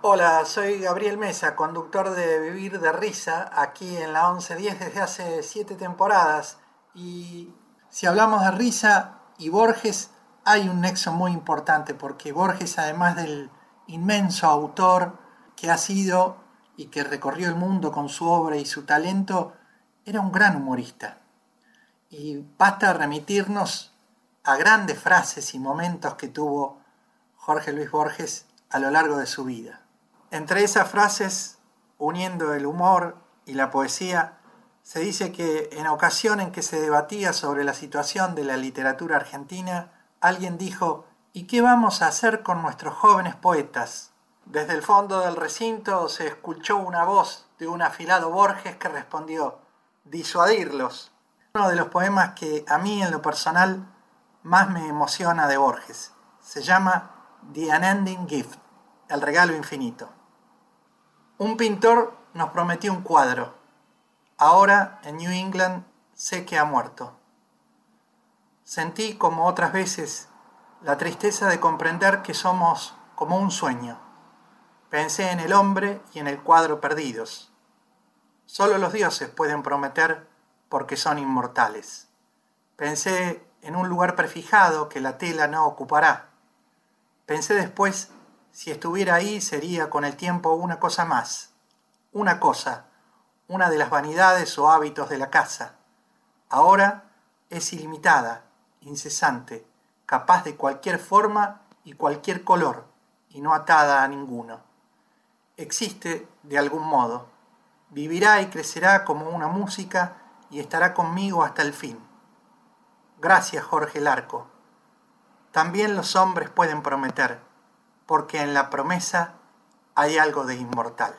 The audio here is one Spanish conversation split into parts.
Hola, soy Gabriel Mesa, conductor de Vivir de Risa, aquí en la 1110 desde hace siete temporadas. Y si hablamos de risa y Borges, hay un nexo muy importante, porque Borges, además del inmenso autor que ha sido y que recorrió el mundo con su obra y su talento, era un gran humorista. Y basta remitirnos a grandes frases y momentos que tuvo Jorge Luis Borges a lo largo de su vida. Entre esas frases, uniendo el humor y la poesía, se dice que en ocasión en que se debatía sobre la situación de la literatura argentina, alguien dijo, ¿y qué vamos a hacer con nuestros jóvenes poetas? Desde el fondo del recinto se escuchó una voz de un afilado Borges que respondió, disuadirlos. Uno de los poemas que a mí en lo personal más me emociona de Borges. Se llama The Unending Gift, el regalo infinito. Un pintor nos prometió un cuadro. Ahora en New England sé que ha muerto. Sentí, como otras veces, la tristeza de comprender que somos como un sueño. Pensé en el hombre y en el cuadro perdidos. Solo los dioses pueden prometer porque son inmortales. Pensé en un lugar prefijado que la tela no ocupará. Pensé después si estuviera ahí sería con el tiempo una cosa más, una cosa, una de las vanidades o hábitos de la casa. Ahora es ilimitada, incesante, capaz de cualquier forma y cualquier color, y no atada a ninguno. existe de algún modo. Vivirá y crecerá como una música y estará conmigo hasta el fin. Gracias, Jorge Larco. También los hombres pueden prometer, porque en la promesa hay algo de inmortal.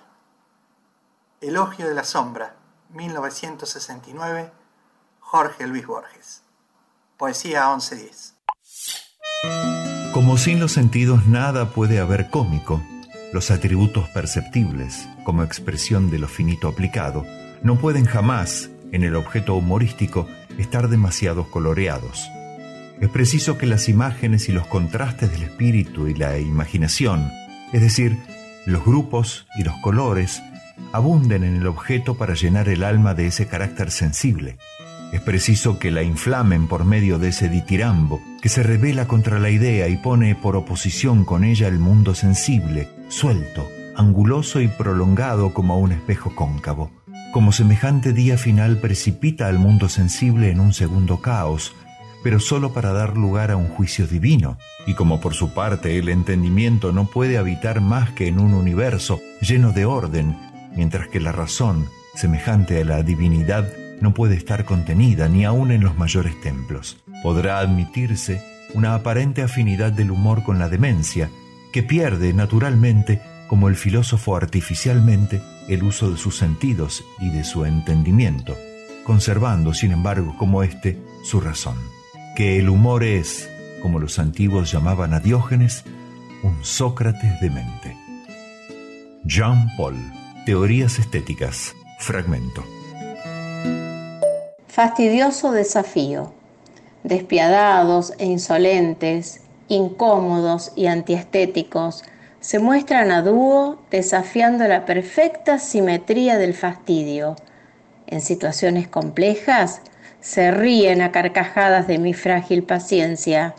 Elogio de la sombra, 1969, Jorge Luis Borges. Poesía 1110. Como sin los sentidos nada puede haber cómico, los atributos perceptibles, como expresión de lo finito aplicado, no pueden jamás, en el objeto humorístico, estar demasiado coloreados. Es preciso que las imágenes y los contrastes del espíritu y la imaginación, es decir, los grupos y los colores, abunden en el objeto para llenar el alma de ese carácter sensible. Es preciso que la inflamen por medio de ese ditirambo que se revela contra la idea y pone por oposición con ella el mundo sensible, suelto, anguloso y prolongado como un espejo cóncavo. Como semejante día final precipita al mundo sensible en un segundo caos, pero sólo para dar lugar a un juicio divino, y como por su parte el entendimiento no puede habitar más que en un universo lleno de orden, mientras que la razón, semejante a la divinidad, no puede estar contenida ni aun en los mayores templos. Podrá admitirse una aparente afinidad del humor con la demencia, que pierde naturalmente, como el filósofo artificialmente, el uso de sus sentidos y de su entendimiento, conservando, sin embargo, como éste, su razón. Que el humor es, como los antiguos llamaban a Diógenes, un Sócrates de mente. Jean Paul, Teorías Estéticas, fragmento. Fastidioso desafío. Despiadados e insolentes, incómodos y antiestéticos, se muestran a dúo desafiando la perfecta simetría del fastidio. En situaciones complejas, se ríen a carcajadas de mi frágil paciencia.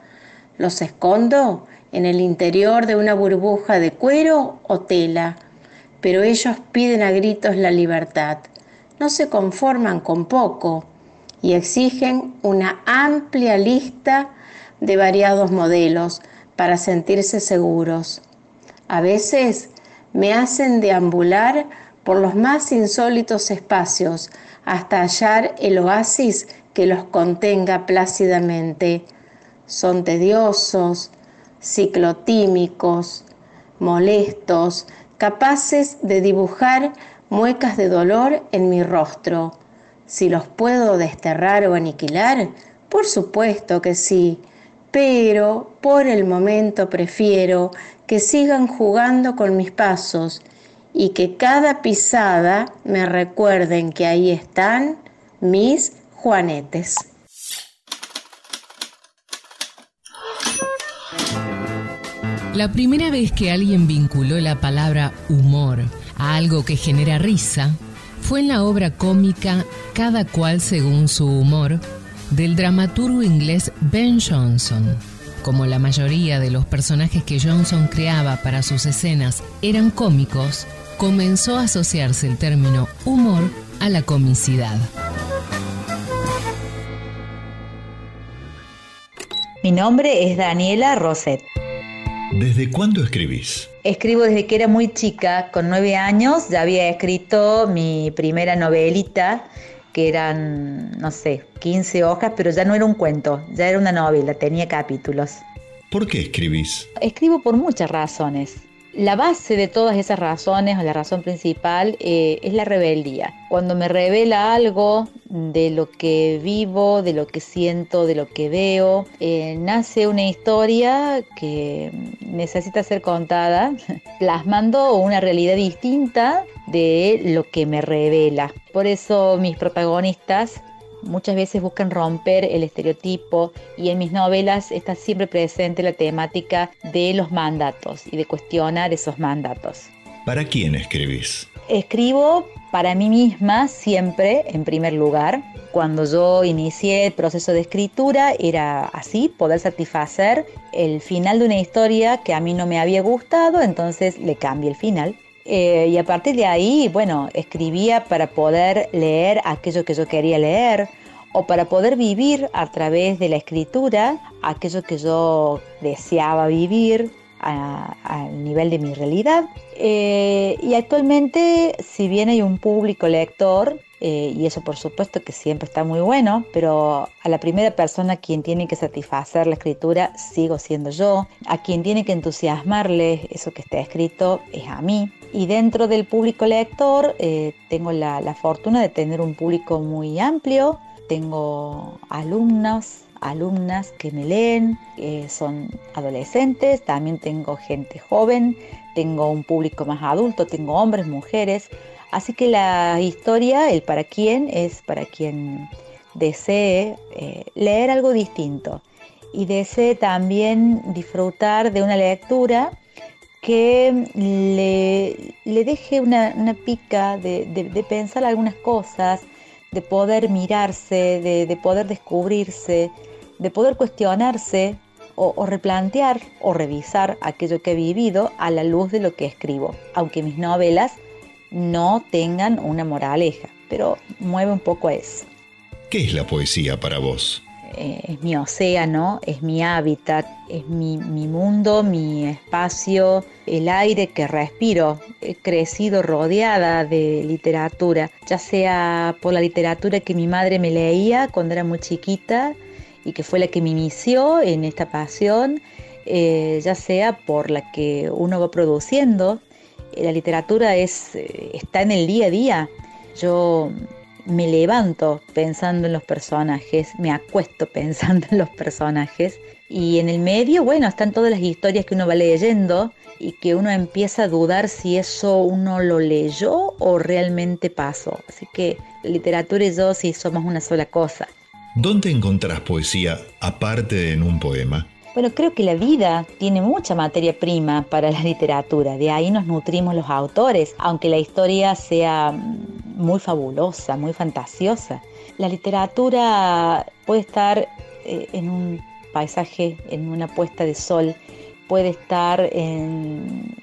Los escondo en el interior de una burbuja de cuero o tela, pero ellos piden a gritos la libertad. No se conforman con poco y exigen una amplia lista de variados modelos para sentirse seguros. A veces me hacen deambular por los más insólitos espacios hasta hallar el oasis que los contenga plácidamente. Son tediosos, ciclotímicos, molestos, capaces de dibujar muecas de dolor en mi rostro si los puedo desterrar o aniquilar, por supuesto que sí, pero por el momento prefiero que sigan jugando con mis pasos y que cada pisada me recuerden que ahí están mis juanetes. La primera vez que alguien vinculó la palabra humor a algo que genera risa fue en la obra cómica Cada cual según su humor del dramaturgo inglés Ben Jonson. Como la mayoría de los personajes que Johnson creaba para sus escenas eran cómicos, comenzó a asociarse el término humor a la comicidad. Mi nombre es Daniela Roset. ¿Desde cuándo escribís? Escribo desde que era muy chica, con nueve años ya había escrito mi primera novelita, que eran, no sé, 15 hojas, pero ya no era un cuento, ya era una novela, tenía capítulos. ¿Por qué escribís? Escribo por muchas razones. La base de todas esas razones, o la razón principal, eh, es la rebeldía. Cuando me revela algo de lo que vivo, de lo que siento, de lo que veo, eh, nace una historia que necesita ser contada, plasmando una realidad distinta de lo que me revela. Por eso mis protagonistas muchas veces buscan romper el estereotipo y en mis novelas está siempre presente la temática de los mandatos y de cuestionar esos mandatos. ¿Para quién escribís? Escribo para mí misma siempre en primer lugar. Cuando yo inicié el proceso de escritura era así, poder satisfacer el final de una historia que a mí no me había gustado, entonces le cambié el final. Eh, y a partir de ahí, bueno, escribía para poder leer aquello que yo quería leer o para poder vivir a través de la escritura aquello que yo deseaba vivir. al nivel de mi realidad. Eh, y actualmente, si bien hay un público lector, eh, y eso por supuesto que siempre está muy bueno, pero a la primera persona a quien tiene que satisfacer la escritura sigo siendo yo, a quien tiene que entusiasmarle eso que está escrito es a mí. Y dentro del público lector eh, tengo la, fortuna de tener un público muy amplio, tengo alumnos, alumnas que me leen, son adolescentes, también tengo gente joven, tengo un público más adulto, tengo hombres, mujeres. Así que la historia, el para quién, es para quien desee eh, leer algo distinto. Y desee también disfrutar de una lectura que le, deje una, pica de, pensar algunas cosas, de poder mirarse, de, poder descubrirse, de poder cuestionarse o, replantear o revisar aquello que he vivido a la luz de lo que escribo, aunque mis novelas no tengan una moraleja, pero mueve un poco eso. ¿Qué es la poesía para vos? Eh, es mi océano, es mi hábitat, es mi, mundo, mi espacio, el aire que respiro. He crecido rodeada de literatura, ya sea por la literatura que mi madre me leía cuando era muy chiquita y que fue la que me inició en esta pasión, eh, ya sea por la que uno va produciendo. La literatura es, eh, está en el día a día. Yo me levanto pensando en los personajes, me acuesto pensando en los personajes y en el medio, bueno, están todas las historias que uno va leyendo y que uno empieza a dudar si eso uno lo leyó o realmente pasó. Así que literatura y yo sí somos una sola cosa. ¿Dónde encontrás poesía aparte de en un poema? Bueno, creo que la vida tiene mucha materia prima para la literatura, de ahí nos nutrimos los autores, aunque la historia sea muy fabulosa, muy fantasiosa. La literatura puede estar eh, en un paisaje, en una puesta de sol, puede estar en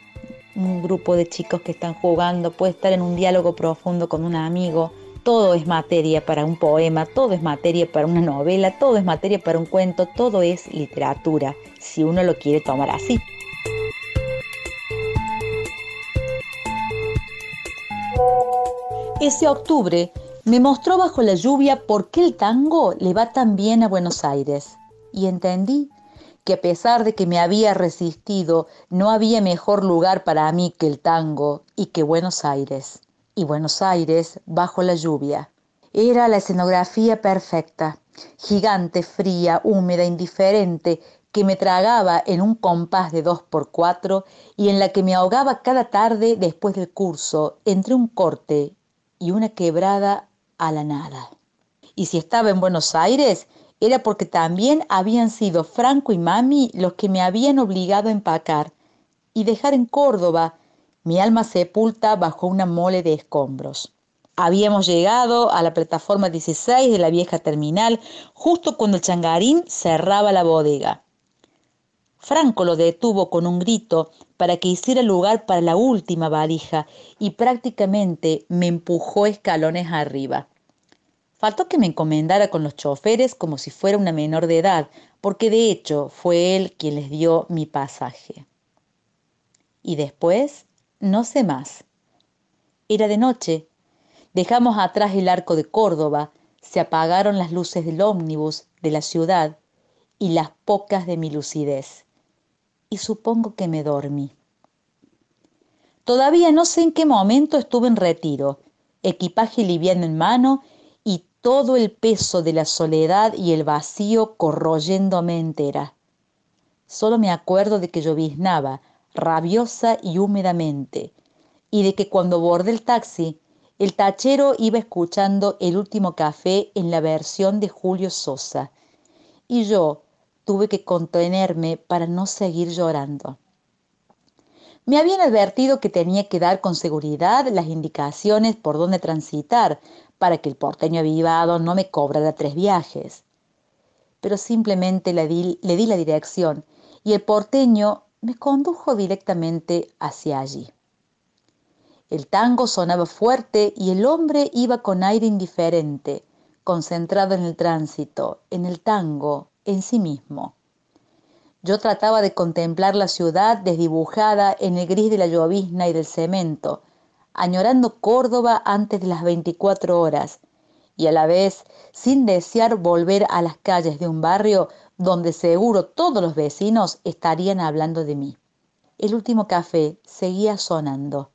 un grupo de chicos que están jugando, puede estar en un diálogo profundo con un amigo. Todo es materia para un poema, todo es materia para una novela, todo es materia para un cuento, todo es literatura, si uno lo quiere tomar así. Ese octubre me mostró bajo la lluvia por qué el tango le va tan bien a Buenos Aires y entendí que a pesar de que me había resistido, no había mejor lugar para mí que el tango y que Buenos Aires. Y Buenos Aires bajo la lluvia. Era la escenografía perfecta, gigante, fría, húmeda, indiferente, que me tragaba en un compás de dos por cuatro y en la que me ahogaba cada tarde después del curso entre un corte y una quebrada a la nada. Y si estaba en Buenos Aires, era porque también habían sido Franco y Mami los que me habían obligado a empacar y dejar en Córdoba mi alma sepulta bajo una mole de escombros. Habíamos llegado a la plataforma 16 de la vieja terminal justo cuando el changarín cerraba la bodega. Franco lo detuvo con un grito para que hiciera lugar para la última valija y prácticamente me empujó escalones arriba. Faltó que me encomendara con los choferes como si fuera una menor de edad, porque de hecho fue él quien les dio mi pasaje. Y después, no sé más. Era de noche. Dejamos atrás el arco de Córdoba, se apagaron las luces del ómnibus de la ciudad y las pocas de mi lucidez y supongo que me dormí. Todavía no sé en qué momento estuve en retiro, equipaje liviano en mano y todo el peso de la soledad y el vacío corroyéndome entera. Solo me acuerdo de que lloviznaba, rabiosa y húmedamente, y de que cuando bordé el taxi, el tachero iba escuchando el último café en la versión de Julio Sosa, y yo, tuve que contenerme para no seguir llorando. Me habían advertido que tenía que dar con seguridad las indicaciones por dónde transitar para que el porteño avivado no me cobrara tres viajes. Pero simplemente le di la dirección y el porteño me condujo directamente hacia allí. El tango sonaba fuerte y el hombre iba con aire indiferente, concentrado en el tránsito, en el tango, en sí mismo. Yo trataba de contemplar la ciudad desdibujada en el gris de la llovizna y del cemento, añorando Córdoba antes de las 24 horas, y a la vez sin desear volver a las calles de un barrio donde seguro todos los vecinos estarían hablando de mí. El último café seguía sonando,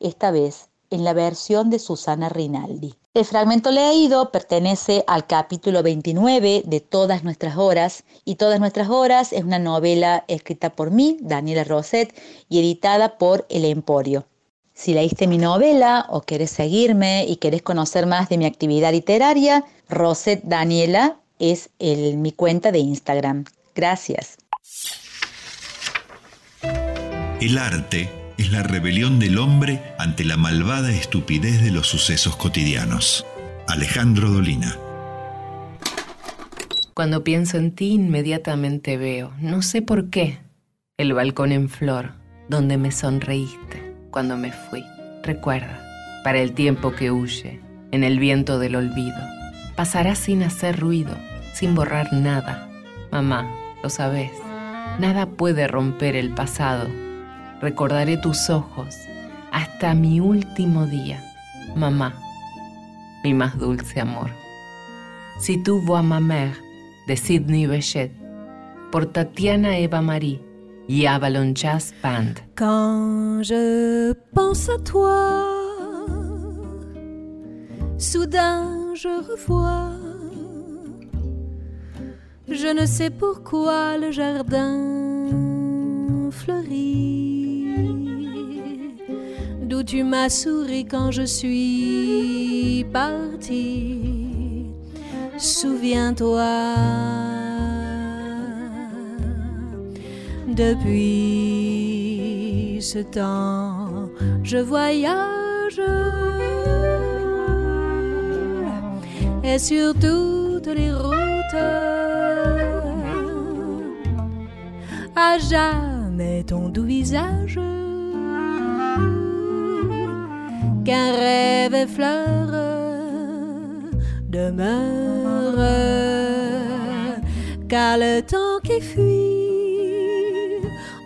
esta vez en la versión de Susana Rinaldi. El fragmento leído pertenece al capítulo 29 de Todas nuestras horas y Todas nuestras horas es una novela escrita por mí, Daniela Roset, y editada por El Emporio. Si leíste mi novela o querés seguirme y querés conocer más de mi actividad literaria, Roset Daniela es mi cuenta de Instagram. Gracias. El arte es la rebelión del hombre ante la malvada estupidez de los sucesos cotidianos. Alejandro Dolina. Cuando pienso en ti, inmediatamente veo, no sé por qué, el balcón en flor, donde me sonreíste cuando me fui. Recuerda, para el tiempo que huye, en el viento del olvido, pasará sin hacer ruido, sin borrar nada. Mamá, lo sabes, nada puede romper el pasado recordaré tus ojos hasta mi último día, mamá, mi más dulce amor. Si tu vois ma mère de Sidney Bechet por Tatiana Eva Marie y Avalon Jazz Band. Quand je pense à toi, soudain je revois, je ne sais pourquoi le jardin fleurit. D'où tu m'as souri quand je suis partie. Souviens-toi, depuis ce temps, je voyage. Et sur les routes, à jamais ton doux visage. Qu'un rêve fleur demeure, car le temps qui fuit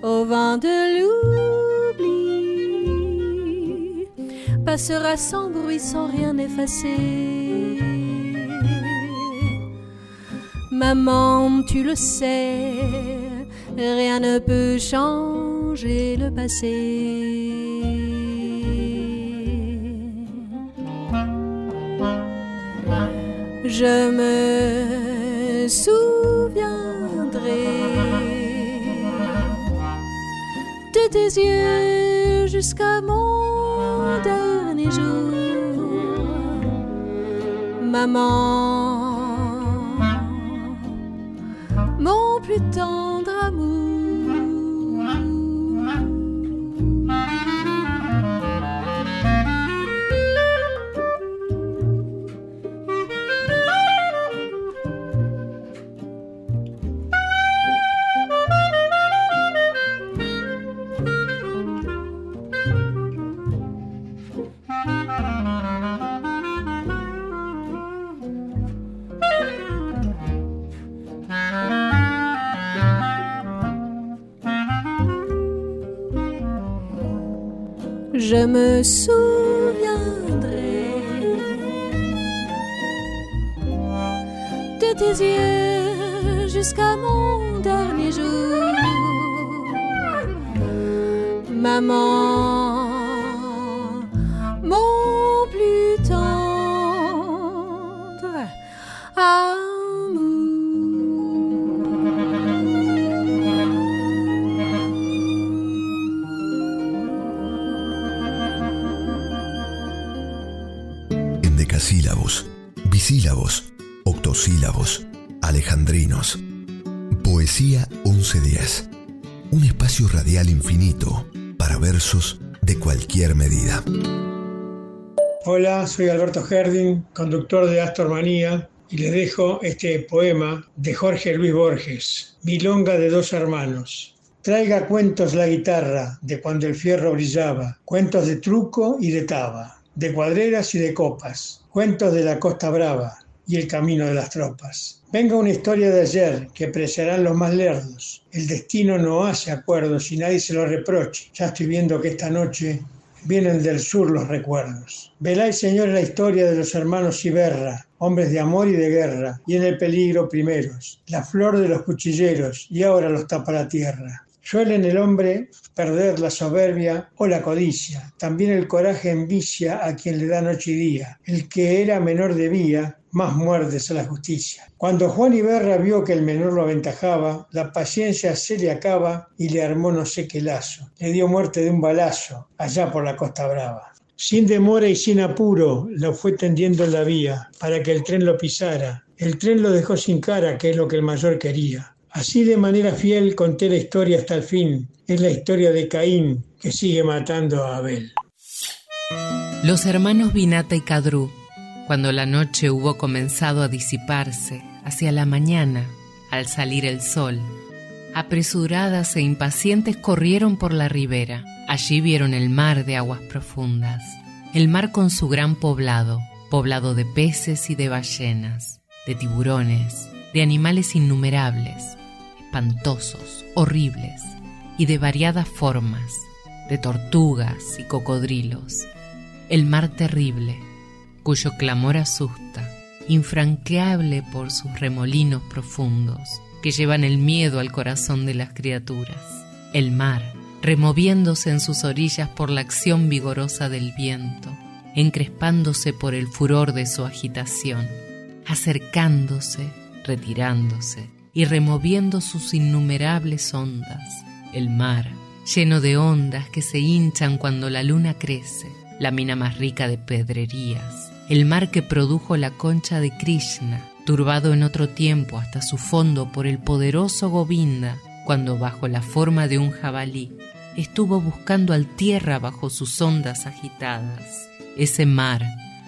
au vent de l'oubli passera sans bruit, sans rien effacer. Maman, tu le sais, rien ne peut changer le passé. je me souviendrai de tes yeux jusqu'à mon dernier jour, maman, de cualquier medida. Hola, soy Alberto Herding, conductor de Astor Manía, y les dejo este poema de Jorge Luis Borges, Milonga de dos hermanos. Traiga cuentos la guitarra de cuando el fierro brillaba, cuentos de truco y de taba, de cuadreras y de copas, cuentos de la Costa Brava, y el camino de las tropas. Venga una historia de ayer que apreciarán los más lerdos. El destino no hace acuerdos y nadie se lo reproche. Ya estoy viendo que esta noche vienen del sur los recuerdos. Veláis, señores, la historia de los hermanos Iberra, hombres de amor y de guerra, y en el peligro primeros, la flor de los cuchilleros, y ahora los tapa la tierra. Suele en el hombre perder la soberbia o la codicia. También el coraje envicia a quien le da noche y día. El que era menor debía, más muertes a la justicia. Cuando Juan Iberra vio que el menor lo aventajaba, la paciencia se le acaba y le armó no sé qué lazo. Le dio muerte de un balazo allá por la Costa Brava. Sin demora y sin apuro lo fue tendiendo en la vía para que el tren lo pisara. El tren lo dejó sin cara, que es lo que el mayor quería. Así de manera fiel conté la historia hasta el fin. Es la historia de Caín que sigue matando a Abel. Los hermanos Vinata y Cadrú, cuando la noche hubo comenzado a disiparse, hacia la mañana, al salir el sol, apresuradas e impacientes corrieron por la ribera. Allí vieron el mar de aguas profundas, el mar con su gran poblado, poblado de peces y de ballenas, de tiburones, de animales innumerables, espantosos, horribles y de variadas formas, de tortugas y cocodrilos. El mar terrible, cuyo clamor asusta, infranqueable por sus remolinos profundos, que llevan el miedo al corazón de las criaturas. El mar, removiéndose en sus orillas por la acción vigorosa del viento, encrespándose por el furor de su agitación, acercándose, retirándose, y removiendo sus innumerables ondas. El mar, lleno de ondas que se hinchan cuando la luna crece, la mina más rica de pedrerías, el mar que produjo la concha de Krishna, turbado en otro tiempo hasta su fondo por el poderoso Govinda, cuando bajo la forma de un jabalí estuvo buscando al tierra bajo sus ondas agitadas. Ese mar,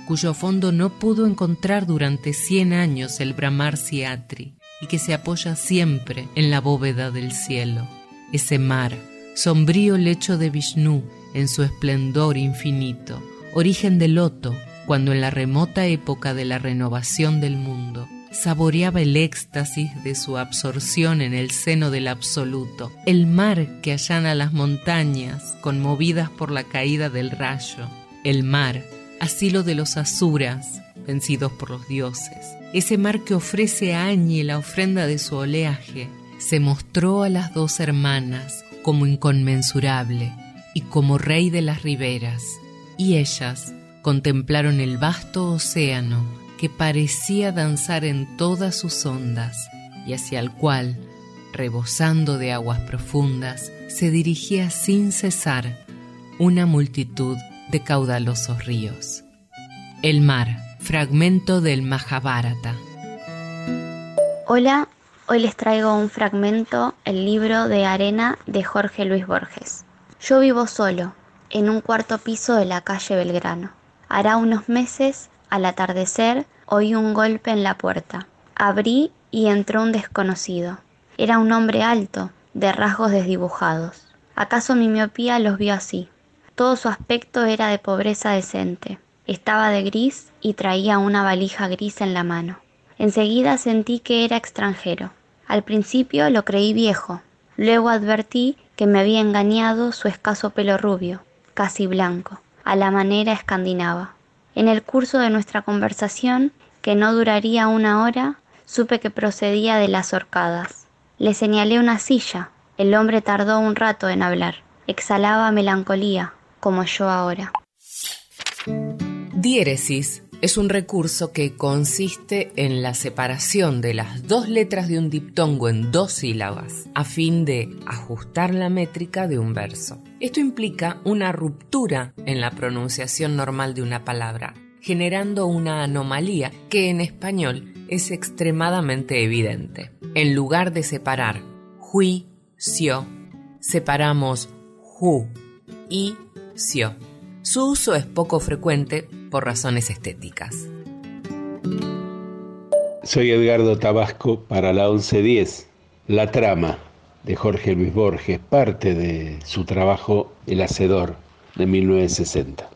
cuyo fondo no pudo encontrar durante cien años el Brahmar Siatri, y que se apoya siempre en la bóveda del cielo. Ese mar, sombrío lecho de Vishnu en su esplendor infinito, origen del loto, cuando en la remota época de la renovación del mundo saboreaba el éxtasis de su absorción en el seno del absoluto, el mar que allana las montañas conmovidas por la caída del rayo, el mar, asilo de los asuras, vencidos por los dioses, ese mar que ofrece a Añi la ofrenda de su oleaje, se mostró a las dos hermanas como inconmensurable y como rey de las riberas, y ellas contemplaron el vasto océano que parecía danzar en todas sus ondas y hacia el cual, rebosando de aguas profundas, se dirigía sin cesar una multitud de caudalosos ríos. El mar Fragmento del Mahabharata. Hola, hoy les traigo un fragmento, el libro de arena de Jorge Luis Borges. Yo vivo solo, en un cuarto piso de la calle Belgrano. Hará unos meses, al atardecer, oí un golpe en la puerta. Abrí y entró un desconocido. Era un hombre alto, de rasgos desdibujados. ¿Acaso mi miopía los vio así? Todo su aspecto era de pobreza decente. Estaba de gris y traía una valija gris en la mano. Enseguida sentí que era extranjero. Al principio lo creí viejo, luego advertí que me había engañado su escaso pelo rubio, casi blanco, a la manera escandinava. En el curso de nuestra conversación, que no duraría una hora, supe que procedía de las horcadas. Le señalé una silla. El hombre tardó un rato en hablar. Exhalaba melancolía, como yo ahora. Diéresis es un recurso que consiste en la separación de las dos letras de un diptongo en dos sílabas a fin de ajustar la métrica de un verso. Esto implica una ruptura en la pronunciación normal de una palabra, generando una anomalía que en español es extremadamente evidente. En lugar de separar hui, sio, separamos ju y sio. Su uso es poco frecuente por razones estéticas. Soy Edgardo Tabasco para la 1110. La trama de Jorge Luis Borges, parte de su trabajo El Hacedor de 1960.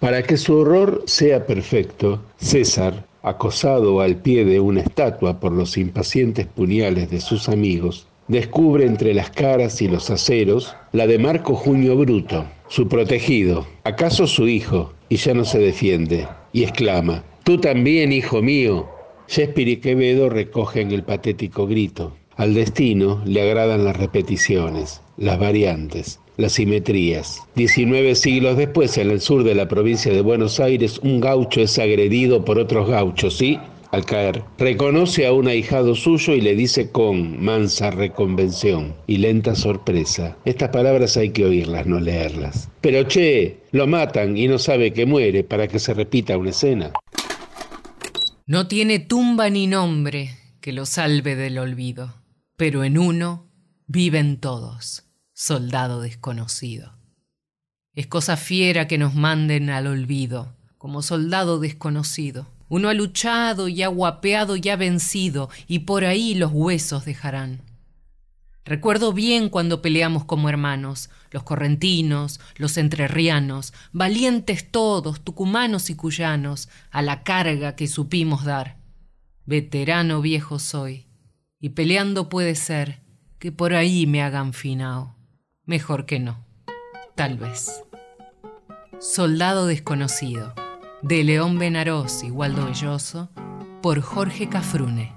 Para que su horror sea perfecto, César, acosado al pie de una estatua por los impacientes puñales de sus amigos, descubre entre las caras y los aceros la de Marco Junio Bruto, su protegido, acaso su hijo, y ya no se defiende, y exclama, Tú también, hijo mío. Shakespeare y Quevedo recogen el patético grito. Al destino le agradan las repeticiones, las variantes, las simetrías. Diecinueve siglos después, en el sur de la provincia de Buenos Aires, un gaucho es agredido por otros gauchos y, al caer, reconoce a un ahijado suyo y le dice con mansa reconvención y lenta sorpresa. Estas palabras hay que oírlas, no leerlas. Pero che, lo matan y no sabe que muere para que se repita una escena. No tiene tumba ni nombre que lo salve del olvido, pero en uno viven todos soldado desconocido. Es cosa fiera que nos manden al olvido, como soldado desconocido. Uno ha luchado y ha guapeado y ha vencido, y por ahí los huesos dejarán. Recuerdo bien cuando peleamos como hermanos, los correntinos, los entrerrianos, valientes todos, tucumanos y cuyanos, a la carga que supimos dar. Veterano viejo soy, y peleando puede ser que por ahí me hagan finao. Mejor que no. Tal vez. Soldado desconocido. De León Benarós y Waldo Belloso. Por Jorge Cafrune.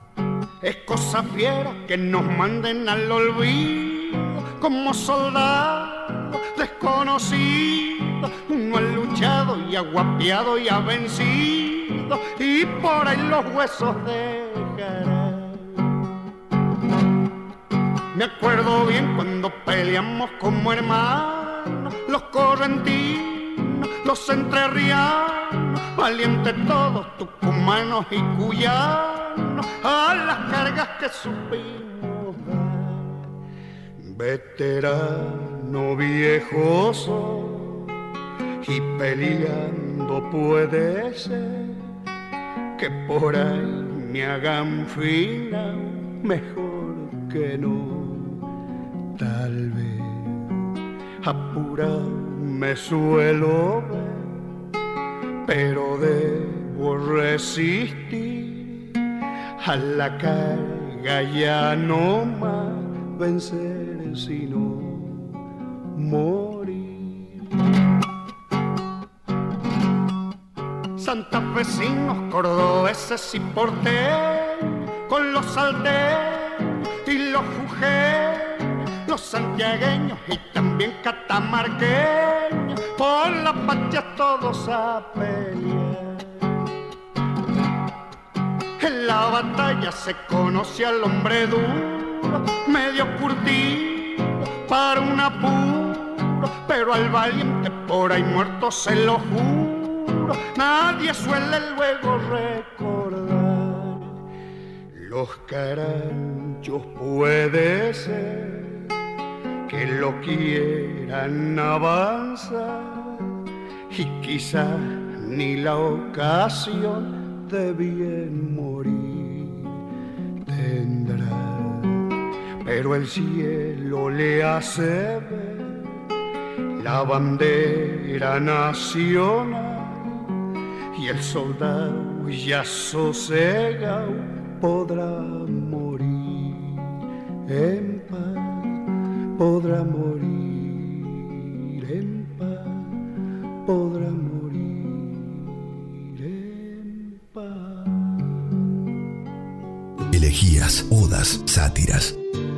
Es cosa fiera que nos manden al olvido como soldado desconocido. Uno ha luchado y ha guapiado y ha vencido y por ahí los huesos dejarán. Me acuerdo bien cuando peleamos como hermanos, los correntinos, los entrerrianos, valientes todos, tucumanos y cuyanos, a las cargas que supimos dar. Veterano viejo soy, y peleando puede ser que por ahí me hagan fina mejor que no tal vez apurado me suelo ver, pero debo resistir a la carga ya no más vencer sino morir. Santafesinos, cordobeses y porteños, con los salteños y los jujeños los santiagueños y también catamarqueños, por la patria todos a pelear. En la batalla se conoce al hombre duro, medio curtido para un apuro, pero al valiente por ahí muerto se lo juro, nadie suele luego recordar. Los caranchos puede ser que lo quieran avanzar y quizá ni la ocasión de bien morir tendrá. Pero el cielo le hace ver la bandera nacional y el soldado ya sosegado podrá morir en podrá morir en paz, podrá morir en paz. Elegías, odas, sátiras,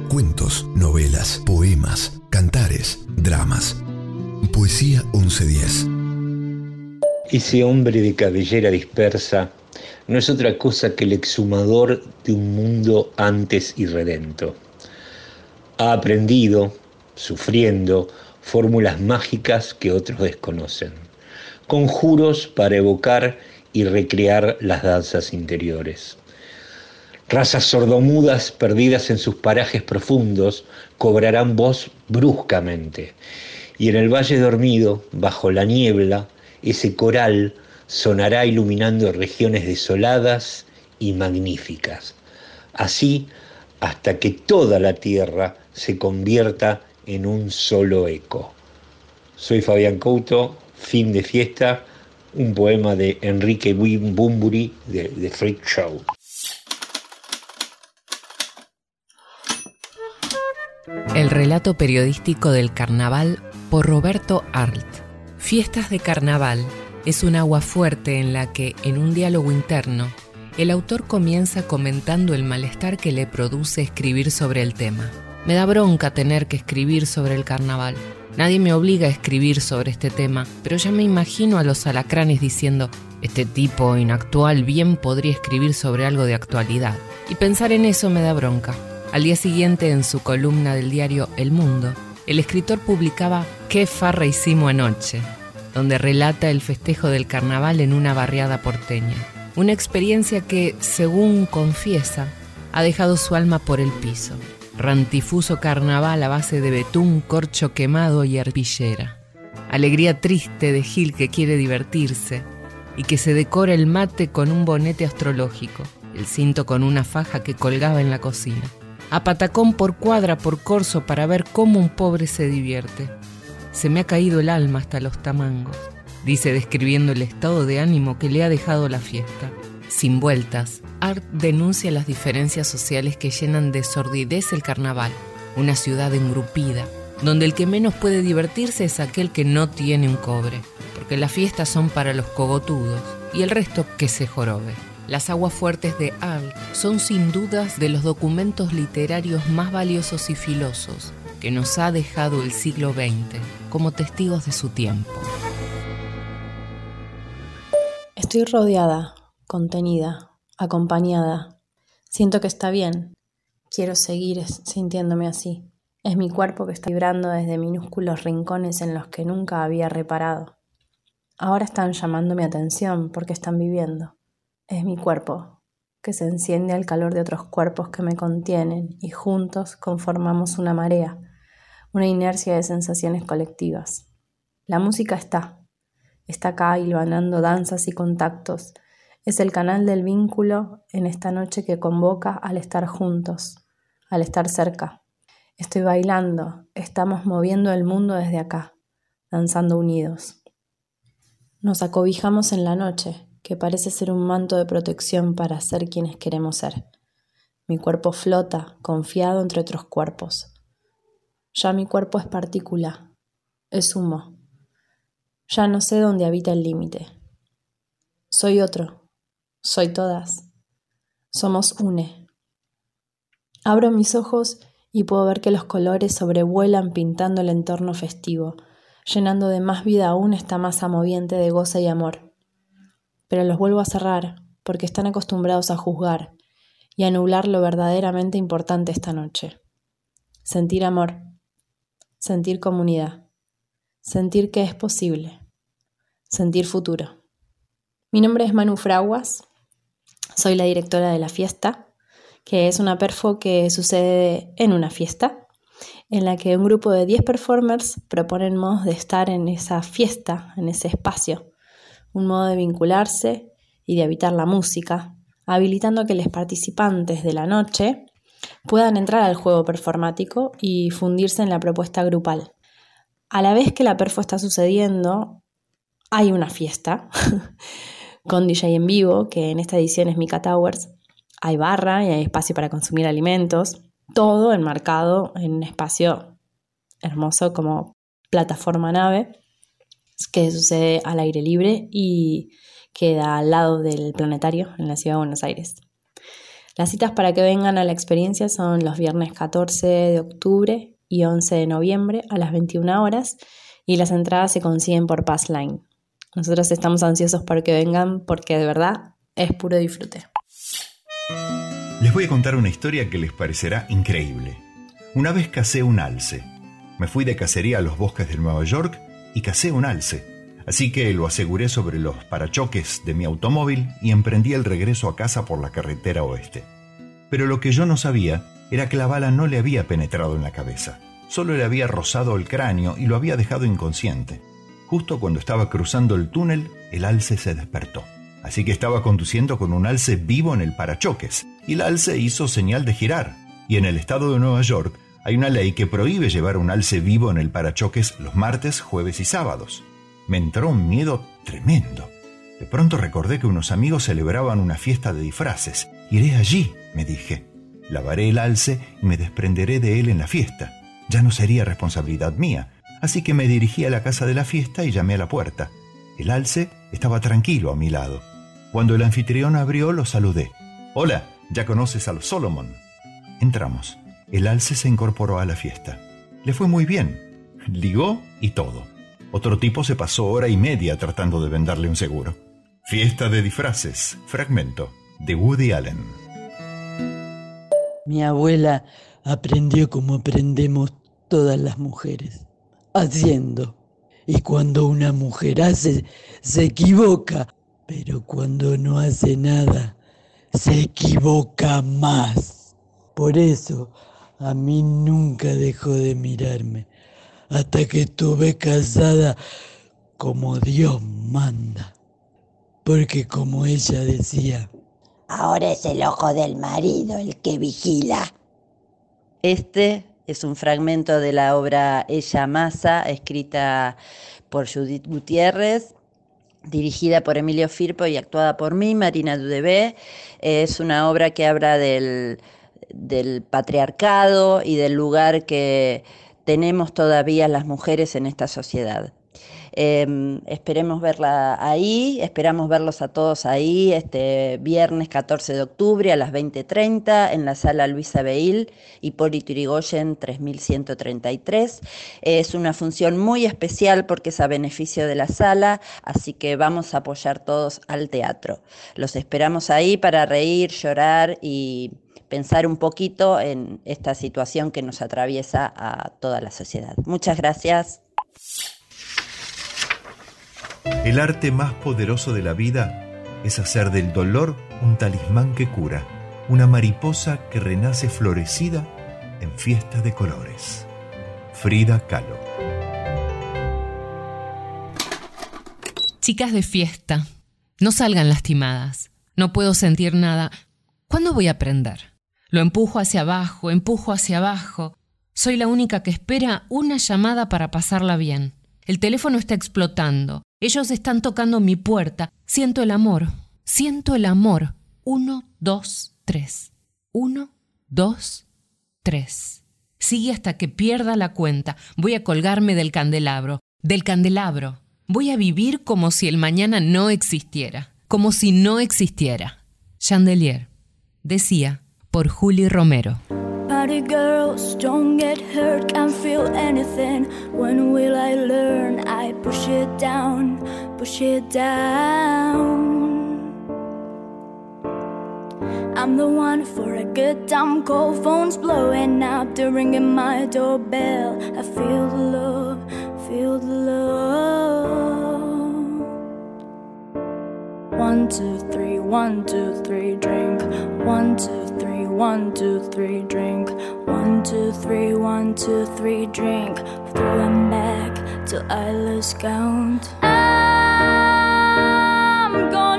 cuentos, novelas, poemas, cantares, dramas. Poesía 1110. Ese hombre de cabellera dispersa no es otra cosa que el exhumador de un mundo antes irredento ha aprendido, sufriendo, fórmulas mágicas que otros desconocen, conjuros para evocar y recrear las danzas interiores. Razas sordomudas perdidas en sus parajes profundos cobrarán voz bruscamente, y en el valle dormido, bajo la niebla, ese coral sonará iluminando regiones desoladas y magníficas. Así, hasta que toda la tierra se convierta en un solo eco. Soy Fabián Couto, fin de fiesta, un poema de Enrique Bumburi de The Freak Show. El relato periodístico del carnaval por Roberto Arlt. Fiestas de Carnaval es un agua fuerte en la que, en un diálogo interno, el autor comienza comentando el malestar que le produce escribir sobre el tema. Me da bronca tener que escribir sobre el carnaval. Nadie me obliga a escribir sobre este tema, pero ya me imagino a los alacranes diciendo, este tipo inactual bien podría escribir sobre algo de actualidad. Y pensar en eso me da bronca. Al día siguiente, en su columna del diario El Mundo, el escritor publicaba Qué farra hicimos anoche, donde relata el festejo del carnaval en una barriada porteña. Una experiencia que, según confiesa, ha dejado su alma por el piso rantifuso carnaval a base de betún, corcho quemado y arpillera. Alegría triste de Gil que quiere divertirse y que se decora el mate con un bonete astrológico, el cinto con una faja que colgaba en la cocina. A patacón por cuadra por corso para ver cómo un pobre se divierte. Se me ha caído el alma hasta los tamangos, dice describiendo el estado de ánimo que le ha dejado la fiesta. Sin vueltas, Art denuncia las diferencias sociales que llenan de sordidez el carnaval, una ciudad engrupida, donde el que menos puede divertirse es aquel que no tiene un cobre, porque las fiestas son para los cogotudos y el resto que se jorobe. Las aguas fuertes de Art son sin dudas de los documentos literarios más valiosos y filosos que nos ha dejado el siglo XX como testigos de su tiempo. Estoy rodeada contenida, acompañada. Siento que está bien. Quiero seguir sintiéndome así. Es mi cuerpo que está vibrando desde minúsculos rincones en los que nunca había reparado. Ahora están llamando mi atención porque están viviendo. Es mi cuerpo, que se enciende al calor de otros cuerpos que me contienen y juntos conformamos una marea, una inercia de sensaciones colectivas. La música está, está acá hilvanando danzas y contactos, es el canal del vínculo en esta noche que convoca al estar juntos, al estar cerca. Estoy bailando, estamos moviendo el mundo desde acá, danzando unidos. Nos acobijamos en la noche, que parece ser un manto de protección para ser quienes queremos ser. Mi cuerpo flota, confiado entre otros cuerpos. Ya mi cuerpo es partícula, es humo. Ya no sé dónde habita el límite. Soy otro, soy todas. Somos une. Abro mis ojos y puedo ver que los colores sobrevuelan pintando el entorno festivo, llenando de más vida aún esta masa moviente de goce y amor. Pero los vuelvo a cerrar porque están acostumbrados a juzgar y a nublar lo verdaderamente importante esta noche. Sentir amor, sentir comunidad, sentir que es posible, sentir futuro. Mi nombre es Manu Fraguas soy la directora de la fiesta, que es una perfo que sucede en una fiesta, en la que un grupo de 10 performers proponen modos de estar en esa fiesta, en ese espacio, un modo de vincularse y de habitar la música, habilitando que los participantes de la noche puedan entrar al juego performático y fundirse en la propuesta grupal. A la vez que la perfo está sucediendo, hay una fiesta con DJ en vivo, que en esta edición es Mika Towers. Hay barra y hay espacio para consumir alimentos, todo enmarcado en un espacio hermoso como plataforma nave, que sucede al aire libre y queda al lado del planetario en la ciudad de Buenos Aires. Las citas para que vengan a la experiencia son los viernes 14 de octubre y 11 de noviembre a las 21 horas y las entradas se consiguen por Passline. Nosotros estamos ansiosos para que vengan porque de verdad es puro disfrute. Les voy a contar una historia que les parecerá increíble. Una vez casé un alce. Me fui de cacería a los bosques de Nueva York y casé un alce. Así que lo aseguré sobre los parachoques de mi automóvil y emprendí el regreso a casa por la carretera oeste. Pero lo que yo no sabía era que la bala no le había penetrado en la cabeza, solo le había rozado el cráneo y lo había dejado inconsciente. Justo cuando estaba cruzando el túnel, el alce se despertó. Así que estaba conduciendo con un alce vivo en el parachoques, y el alce hizo señal de girar. Y en el estado de Nueva York hay una ley que prohíbe llevar un alce vivo en el parachoques los martes, jueves y sábados. Me entró un miedo tremendo. De pronto recordé que unos amigos celebraban una fiesta de disfraces. Iré allí, me dije. Lavaré el alce y me desprenderé de él en la fiesta. Ya no sería responsabilidad mía, así que me dirigí a la casa de la fiesta y llamé a la puerta. El alce estaba tranquilo a mi lado. Cuando el anfitrión abrió, lo saludé. Hola, ya conoces al Solomon. Entramos. El alce se incorporó a la fiesta. Le fue muy bien. Ligó y todo. Otro tipo se pasó hora y media tratando de venderle un seguro. Fiesta de disfraces, fragmento, de Woody Allen. Mi abuela aprendió como aprendemos todas las mujeres, haciendo. Y cuando una mujer hace, se equivoca, pero cuando no hace nada, se equivoca más. Por eso a mí nunca dejó de mirarme, hasta que estuve casada como Dios manda. Porque como ella decía, ahora es el ojo del marido el que vigila. Este es un fragmento de la obra Ella Masa, escrita por Judith Gutiérrez, dirigida por Emilio Firpo y actuada por mí, Marina Dudebé. Es una obra que habla del, del patriarcado y del lugar que tenemos todavía las mujeres en esta sociedad. Em, esperemos verla ahí, esperamos verlos a todos ahí este viernes 14 de octubre a las 20.30 en la sala Luisa Beil, Hipólito Yrigoyen 3133. Es una función muy especial porque es a beneficio de la sala, así que vamos a apoyar todos al teatro. Los esperamos ahí para reír, llorar y pensar un poquito en esta situación que nos atraviesa a toda la sociedad. Muchas gracias. El arte más poderoso de la vida es hacer del dolor un talismán que cura, una mariposa que renace florecida en fiesta de colores. Frida Kahlo. Chicas de fiesta, no salgan lastimadas. No puedo sentir nada. ¿Cuándo voy a aprender? Lo empujo hacia abajo, empujo hacia abajo. Soy la única que espera una llamada para pasarla bien. El teléfono está explotando. Ellos están tocando mi puerta. Siento el amor. Siento el amor. Uno, dos, tres. Uno, dos, tres. Sigue hasta que pierda la cuenta. Voy a colgarme del candelabro. Del candelabro. Voy a vivir como si el mañana no existiera. Como si no existiera. Chandelier. Decía por Juli Romero. Party girls don't get hurt, can't feel anything. When will I learn? I push it down, push it down. I'm the one for a good time call, phones blowing up, they're ringing my doorbell. I feel the love, feel the love. One, two, three, one, two, three, drink. One, two, three, one, two, three, drink. One, two, three, one, two, three, drink. Throw them back till I lose count. I'm gonna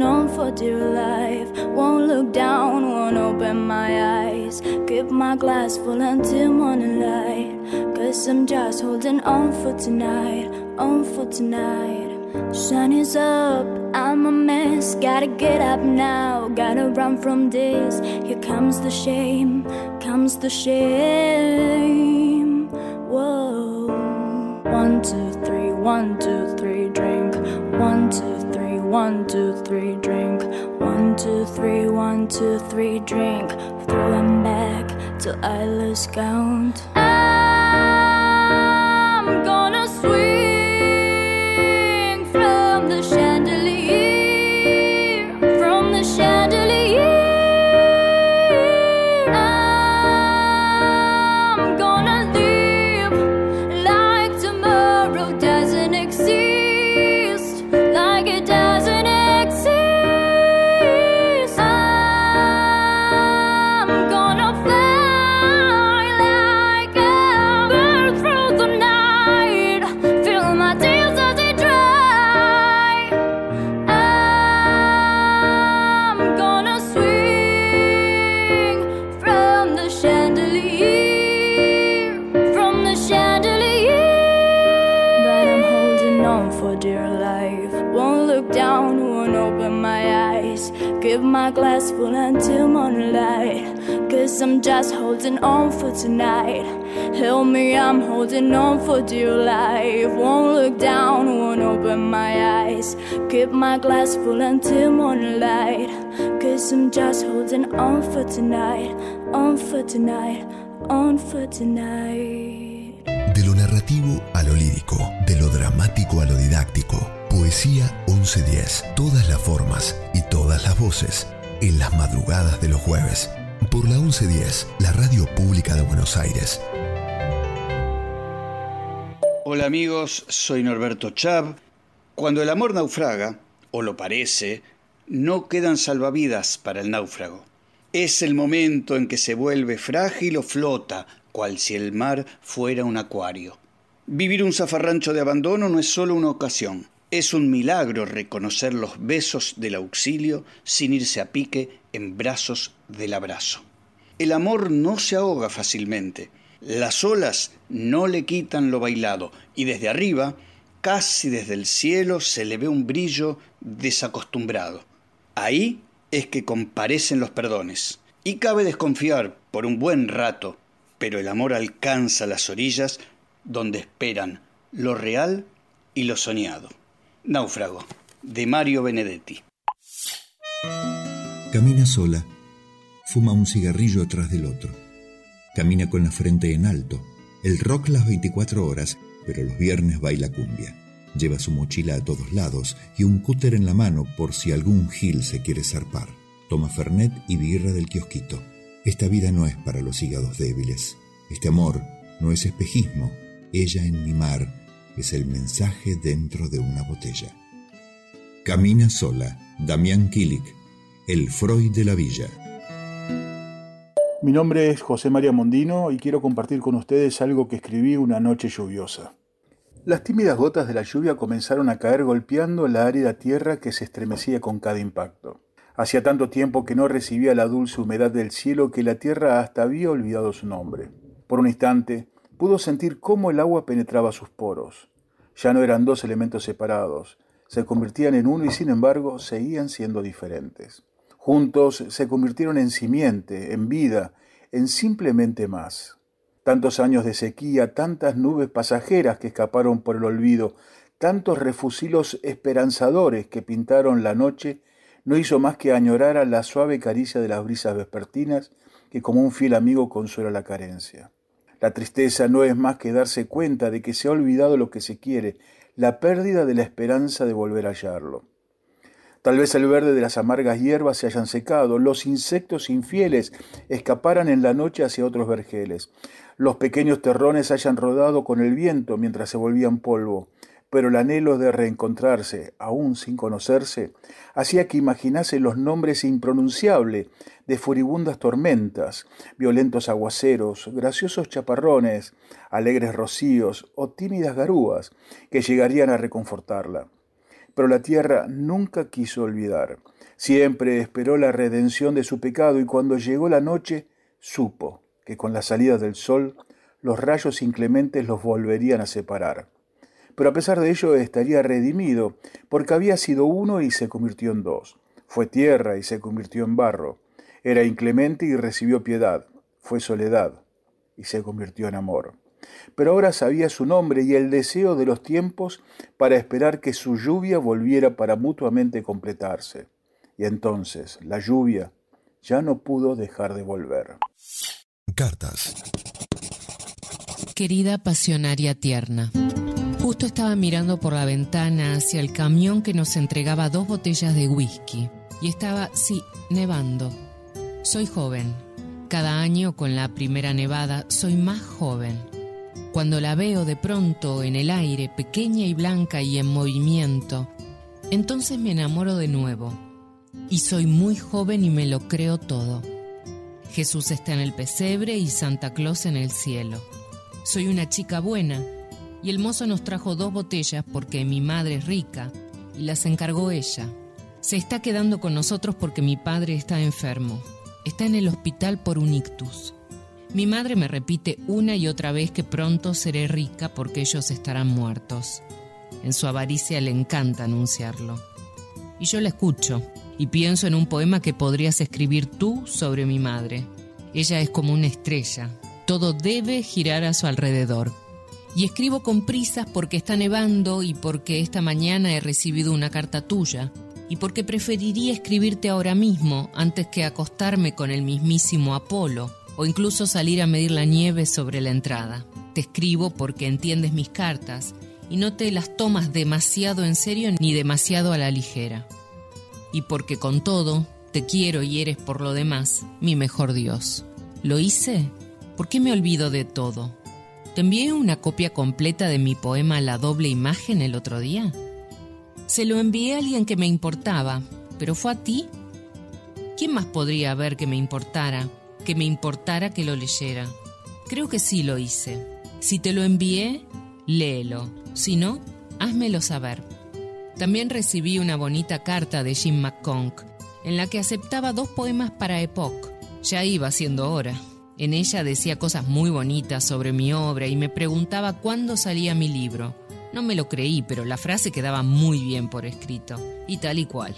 holding on for dear life. Won't look down, won't open my eyes. Keep my glass full until morning light. Cause I'm just holding on for tonight, on for tonight. Sun is up, I'm a mess. Gotta get up now, gotta run from this. Here comes the shame, comes the shame. Whoa. One, two, three, one, two. One, two, three, drink. One, two, three, one, two, three, drink. Throw them back till I lose count. Full until morning light. Cause I'm just holding on for tonight. Help me, I'm holding on for dear life. Won't look down, won't open my eyes. Keep my glass full until morning light. Cause I'm just holding on for tonight. On for tonight. On for tonight. Aires. Hola amigos, soy Norberto Chab. Cuando el amor naufraga, o lo parece, no quedan salvavidas para el náufrago. Es el momento en que se vuelve frágil o flota, cual si el mar fuera un acuario. Vivir un zafarrancho de abandono no es solo una ocasión, es un milagro reconocer los besos del auxilio sin irse a pique en brazos del abrazo. El amor no se ahoga fácilmente, las olas no le quitan lo bailado y desde arriba, casi desde el cielo, se le ve un brillo desacostumbrado. Ahí es que comparecen los perdones. Y cabe desconfiar por un buen rato, pero el amor alcanza las orillas donde esperan lo real y lo soñado. Náufrago, de Mario Benedetti. Camina sola, fuma un cigarrillo atrás del otro. Camina con la frente en alto. El rock las 24 horas, pero los viernes baila cumbia. Lleva su mochila a todos lados y un cúter en la mano por si algún gil se quiere zarpar. Toma fernet y birra del kiosquito. Esta vida no es para los hígados débiles. Este amor no es espejismo. Ella en mi mar es el mensaje dentro de una botella. Camina sola, Damián Kilik, el Freud de la Villa. Mi nombre es José María Mondino y quiero compartir con ustedes algo que escribí una noche lluviosa. Las tímidas gotas de la lluvia comenzaron a caer golpeando la árida tierra que se estremecía con cada impacto. Hacía tanto tiempo que no recibía la dulce humedad del cielo que la tierra hasta había olvidado su nombre. Por un instante pudo sentir cómo el agua penetraba sus poros. Ya no eran dos elementos separados, se convertían en uno y sin embargo seguían siendo diferentes. Juntos se convirtieron en simiente, en vida, en simplemente más. Tantos años de sequía, tantas nubes pasajeras que escaparon por el olvido, tantos refusilos esperanzadores que pintaron la noche, no hizo más que añorar a la suave caricia de las brisas vespertinas que como un fiel amigo consuela la carencia. La tristeza no es más que darse cuenta de que se ha olvidado lo que se quiere, la pérdida de la esperanza de volver a hallarlo. Tal vez el verde de las amargas hierbas se hayan secado, los insectos infieles escaparan en la noche hacia otros vergeles, los pequeños terrones hayan rodado con el viento mientras se volvían polvo, pero el anhelo de reencontrarse, aún sin conocerse, hacía que imaginase los nombres impronunciables de furibundas tormentas, violentos aguaceros, graciosos chaparrones, alegres rocíos o tímidas garúas que llegarían a reconfortarla pero la tierra nunca quiso olvidar. Siempre esperó la redención de su pecado y cuando llegó la noche supo que con la salida del sol los rayos inclementes los volverían a separar. Pero a pesar de ello estaría redimido, porque había sido uno y se convirtió en dos. Fue tierra y se convirtió en barro. Era inclemente y recibió piedad. Fue soledad y se convirtió en amor pero ahora sabía su nombre y el deseo de los tiempos para esperar que su lluvia volviera para mutuamente completarse. Y entonces la lluvia ya no pudo dejar de volver. Cartas. Querida pasionaria tierna. Justo estaba mirando por la ventana hacia el camión que nos entregaba dos botellas de whisky. Y estaba, sí, nevando. Soy joven. Cada año con la primera nevada soy más joven. Cuando la veo de pronto en el aire, pequeña y blanca y en movimiento, entonces me enamoro de nuevo. Y soy muy joven y me lo creo todo. Jesús está en el pesebre y Santa Claus en el cielo. Soy una chica buena y el mozo nos trajo dos botellas porque mi madre es rica y las encargó ella. Se está quedando con nosotros porque mi padre está enfermo. Está en el hospital por un ictus. Mi madre me repite una y otra vez que pronto seré rica porque ellos estarán muertos. En su avaricia le encanta anunciarlo. Y yo la escucho y pienso en un poema que podrías escribir tú sobre mi madre. Ella es como una estrella. Todo debe girar a su alrededor. Y escribo con prisas porque está nevando y porque esta mañana he recibido una carta tuya y porque preferiría escribirte ahora mismo antes que acostarme con el mismísimo Apolo o incluso salir a medir la nieve sobre la entrada. Te escribo porque entiendes mis cartas y no te las tomas demasiado en serio ni demasiado a la ligera. Y porque con todo te quiero y eres por lo demás mi mejor Dios. ¿Lo hice? ¿Por qué me olvido de todo? ¿Te envié una copia completa de mi poema La doble imagen el otro día? Se lo envié a alguien que me importaba, pero fue a ti. ¿Quién más podría haber que me importara, que me importara que lo leyera? Creo que sí lo hice. Si te lo envié, léelo. Si no, házmelo saber. También recibí una bonita carta de Jim McConk, en la que aceptaba dos poemas para Epoch. Ya iba siendo hora. En ella decía cosas muy bonitas sobre mi obra y me preguntaba cuándo salía mi libro. No me lo creí, pero la frase quedaba muy bien por escrito, y tal y cual.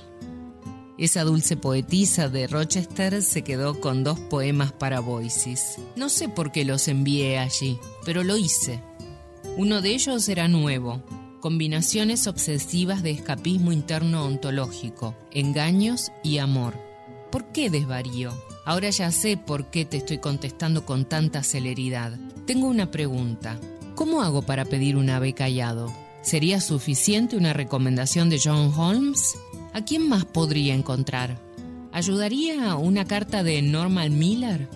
Esa dulce poetisa de Rochester se quedó con dos poemas para Voices. No sé por qué los envié allí, pero lo hice. Uno de ellos era nuevo, combinaciones obsesivas de escapismo interno ontológico, engaños y amor. ¿Por qué desvarío? Ahora ya sé por qué te estoy contestando con tanta celeridad. Tengo una pregunta. ¿Cómo hago para pedir un ave callado? ¿Sería suficiente una recomendación de John Holmes? ¿A quién más podría encontrar? ¿Ayudaría una carta de Norman Miller?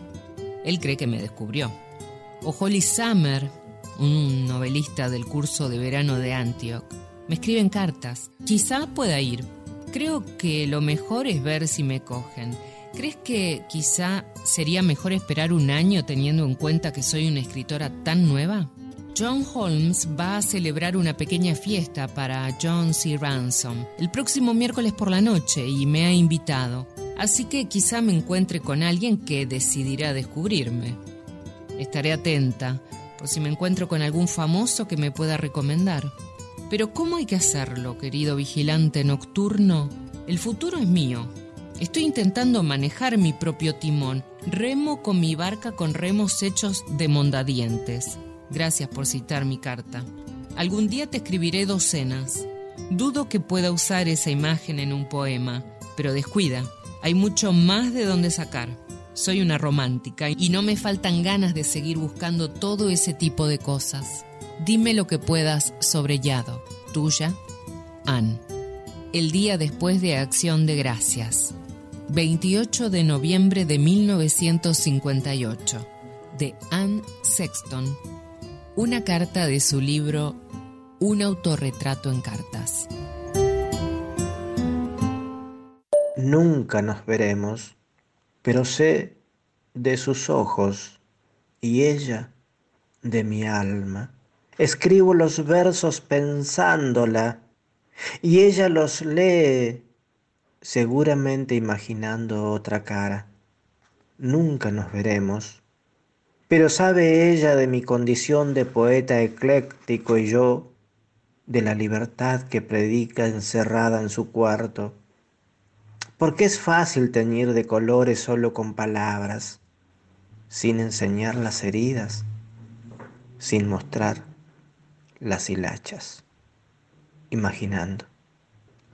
Él cree que me descubrió. O Holly Summer, un novelista del curso de verano de Antioch. Me escriben cartas. Quizá pueda ir. Creo que lo mejor es ver si me cogen. ¿Crees que quizá sería mejor esperar un año teniendo en cuenta que soy una escritora tan nueva? John Holmes va a celebrar una pequeña fiesta para John C. Ransom el próximo miércoles por la noche y me ha invitado, así que quizá me encuentre con alguien que decidirá descubrirme. Estaré atenta por si me encuentro con algún famoso que me pueda recomendar. Pero ¿cómo hay que hacerlo, querido vigilante nocturno? El futuro es mío. Estoy intentando manejar mi propio timón. Remo con mi barca con remos hechos de mondadientes. Gracias por citar mi carta. Algún día te escribiré docenas. Dudo que pueda usar esa imagen en un poema, pero descuida, hay mucho más de donde sacar. Soy una romántica y no me faltan ganas de seguir buscando todo ese tipo de cosas. Dime lo que puedas sobre Yado. Tuya, Anne. El día después de Acción de Gracias. 28 de noviembre de 1958. De Anne Sexton una carta de su libro Un autorretrato en cartas. Nunca nos veremos, pero sé de sus ojos y ella de mi alma. Escribo los versos pensándola y ella los lee seguramente imaginando otra cara. Nunca nos veremos pero sabe ella de mi condición de poeta ecléctico y yo de la libertad que predica encerrada en su cuarto. Porque es fácil teñir de colores solo con palabras, sin enseñar las heridas, sin mostrar las hilachas. Imaginando,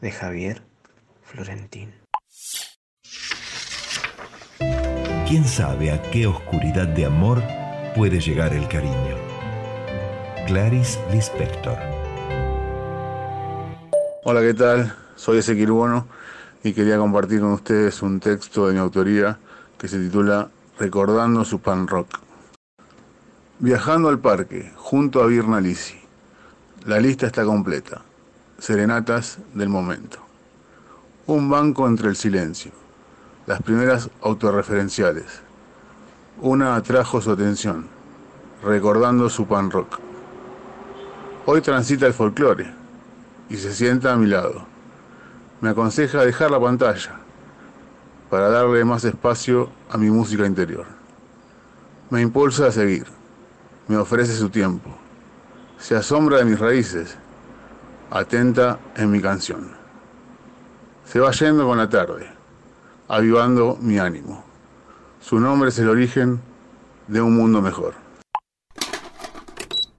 de Javier Florentín. Quién sabe a qué oscuridad de amor puede llegar el cariño. Clarice Lispector. Hola, ¿qué tal? Soy Ezequiel Bono y quería compartir con ustedes un texto de mi autoría que se titula Recordando su pan rock. Viajando al parque, junto a Virna Lisi. La lista está completa. Serenatas del momento. Un banco entre el silencio. Las primeras autorreferenciales. Una atrajo su atención, recordando su pan rock. Hoy transita el folclore y se sienta a mi lado. Me aconseja dejar la pantalla para darle más espacio a mi música interior. Me impulsa a seguir, me ofrece su tiempo, se asombra de mis raíces, atenta en mi canción. Se va yendo con la tarde, avivando mi ánimo. Su nombre es el origen de un mundo mejor.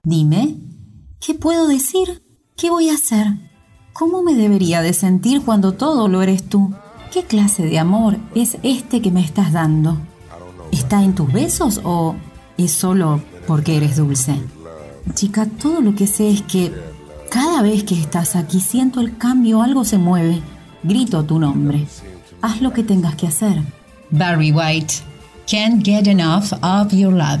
Dime, ¿qué puedo decir? ¿Qué voy a hacer? ¿Cómo me debería de sentir cuando todo lo eres tú? ¿Qué clase de amor es este que me estás dando? ¿Está en tus besos o es solo porque eres dulce? Chica, todo lo que sé es que cada vez que estás aquí siento el cambio, algo se mueve. Grito tu nombre. Haz lo que tengas que hacer. Barry White, can't get enough of your love.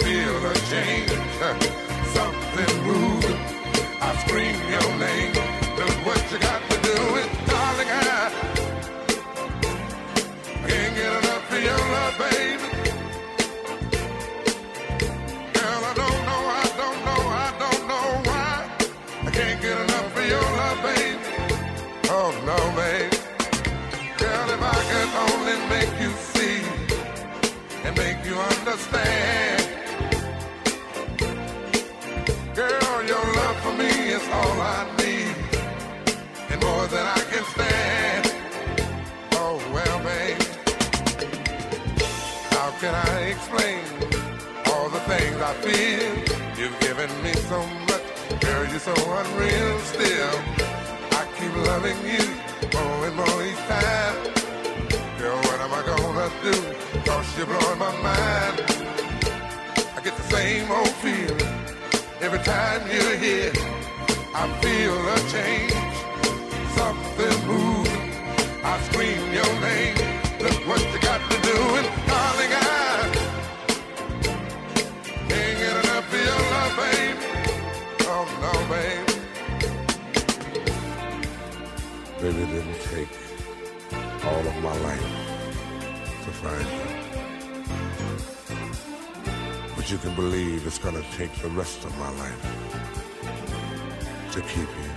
feel a change. Something moving. I scream your name. Look what you got to do it, darling. I can't get enough of your love, baby. Girl, I don't know, I don't know, I don't know why. I can't get enough of your love, baby. Oh no, babe. Girl, if I could only make you see and make you understand. Girl, your love for me is all I need and more than I can stand. Oh, well, babe, how can I explain all the things I feel? You've given me so much, girl, you're so unreal still. I keep loving you more and more each time. Girl, what am I gonna do? Cause you're blowing my mind. I get the same old feeling every time you're here. I feel a change, something moving. I scream your name. Look what you got to do, and darling, I can't get enough of your love, babe. Oh no, babe. Baby, didn't take all of my life to find you. You can believe it's gonna take the rest of my life to keep you.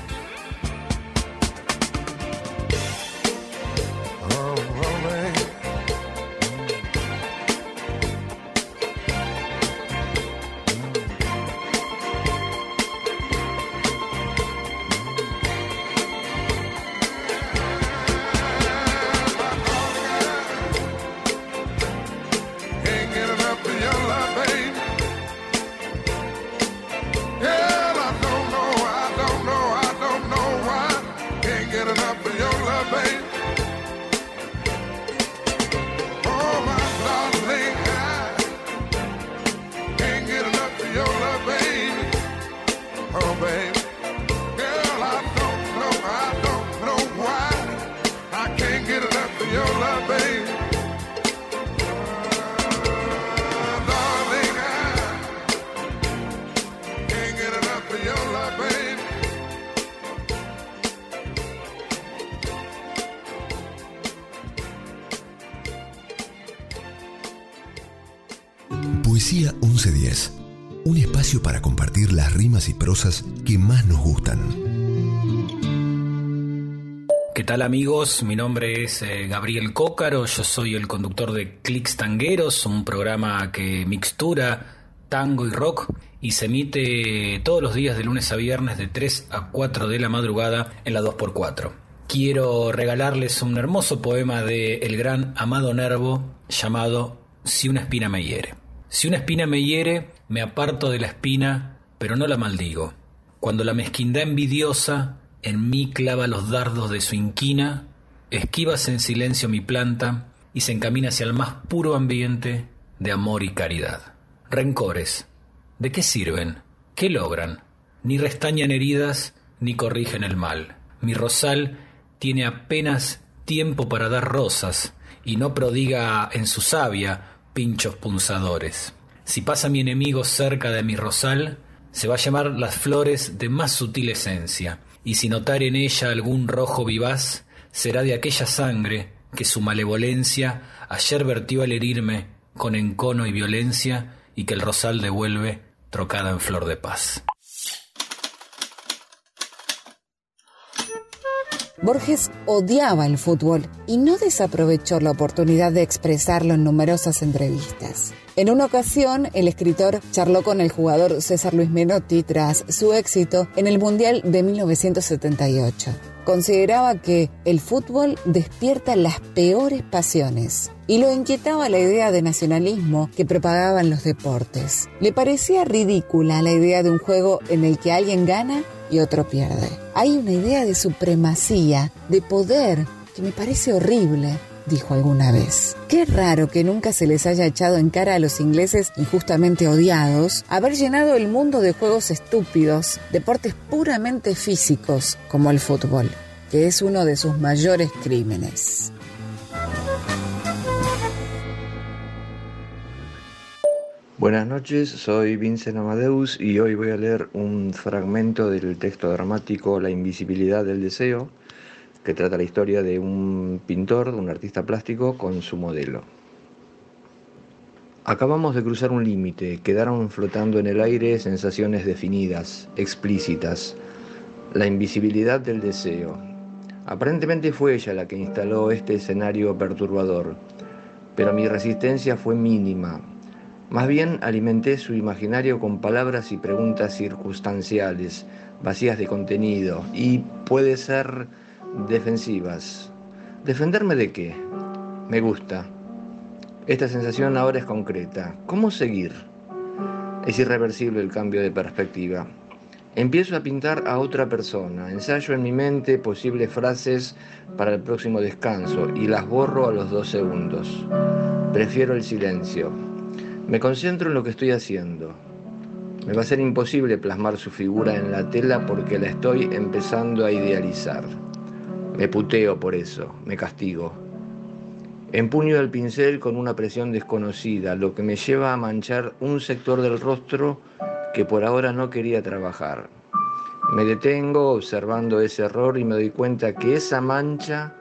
Y prosas que más nos gustan. ¿Qué tal amigos? Mi nombre es eh, Gabriel Cócaro, yo soy el conductor de Clicks Tangueros, un programa que mixtura tango y rock y se emite todos los días de lunes a viernes de 3 a 4 de la madrugada en la 2x4. Quiero regalarles un hermoso poema de el gran Amado Nervo llamado Si una espina me hiere. Si una espina me hiere, me aparto de la espina, pero no la maldigo. Cuando la mezquindad envidiosa en mí clava los dardos de su inquina, esquivas en silencio mi planta y se encamina hacia el más puro ambiente de amor y caridad. Rencores. ¿De qué sirven? ¿Qué logran? Ni restañan heridas ni corrigen el mal. Mi rosal tiene apenas tiempo para dar rosas y no prodiga en su savia pinchos punzadores. Si pasa mi enemigo cerca de mi rosal, se va a llamar las flores de más sutil esencia, y si notar en ella algún rojo vivaz, será de aquella sangre que su malevolencia ayer vertió al herirme con encono y violencia y que el rosal devuelve trocada en flor de paz. Borges odiaba el fútbol y no desaprovechó la oportunidad de expresarlo en numerosas entrevistas. En una ocasión, el escritor charló con el jugador César Luis Menotti tras su éxito en el Mundial de 1978. Consideraba que el fútbol despierta las peores pasiones y lo inquietaba la idea de nacionalismo que propagaban los deportes. Le parecía ridícula la idea de un juego en el que alguien gana y otro pierde. Hay una idea de supremacía, de poder, que me parece horrible dijo alguna vez. Qué raro que nunca se les haya echado en cara a los ingleses injustamente odiados haber llenado el mundo de juegos estúpidos, deportes puramente físicos como el fútbol, que es uno de sus mayores crímenes. Buenas noches, soy Vincent Amadeus y hoy voy a leer un fragmento del texto dramático La invisibilidad del deseo, que trata la historia de un pintor, de un artista plástico con su modelo. Acabamos de cruzar un límite, quedaron flotando en el aire sensaciones definidas, explícitas, la invisibilidad del deseo. Aparentemente fue ella la que instaló este escenario perturbador, pero mi resistencia fue mínima, más bien alimenté su imaginario con palabras y preguntas circunstanciales, vacías de contenido y puede ser defensivas. ¿Defenderme de qué? Me gusta. Esta sensación ahora es concreta. ¿Cómo seguir? Es irreversible el cambio de perspectiva. Empiezo a pintar a otra persona, ensayo en mi mente posibles frases para el próximo descanso y las borro a los dos segundos. Prefiero el silencio. Me concentro en lo que estoy haciendo. Me va a ser imposible plasmar su figura en la tela porque la estoy empezando a idealizar. Me puteo por eso, me castigo. Empuño el pincel con una presión desconocida, lo que me lleva a manchar un sector del rostro que por ahora no quería trabajar. Me detengo observando ese error y me doy cuenta que esa mancha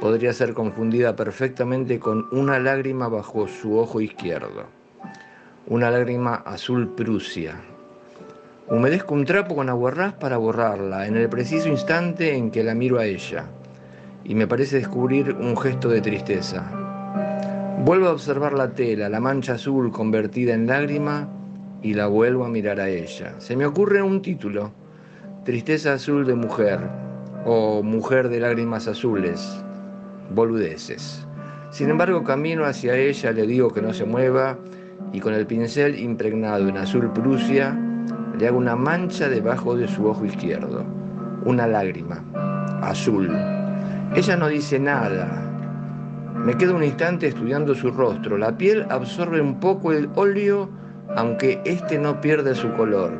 podría ser confundida perfectamente con una lágrima bajo su ojo izquierdo una lágrima azul Prusia. Humedezco un trapo con aguarrás para borrarla en el preciso instante en que la miro a ella y me parece descubrir un gesto de tristeza. Vuelvo a observar la tela, la mancha azul convertida en lágrima y la vuelvo a mirar a ella. Se me ocurre un título, Tristeza azul de mujer o Mujer de lágrimas azules, boludeces. Sin embargo, camino hacia ella, le digo que no se mueva y con el pincel impregnado en azul Prusia le hago una mancha debajo de su ojo izquierdo, una lágrima, azul. Ella no dice nada. Me quedo un instante estudiando su rostro. La piel absorbe un poco el óleo, aunque este no pierde su color.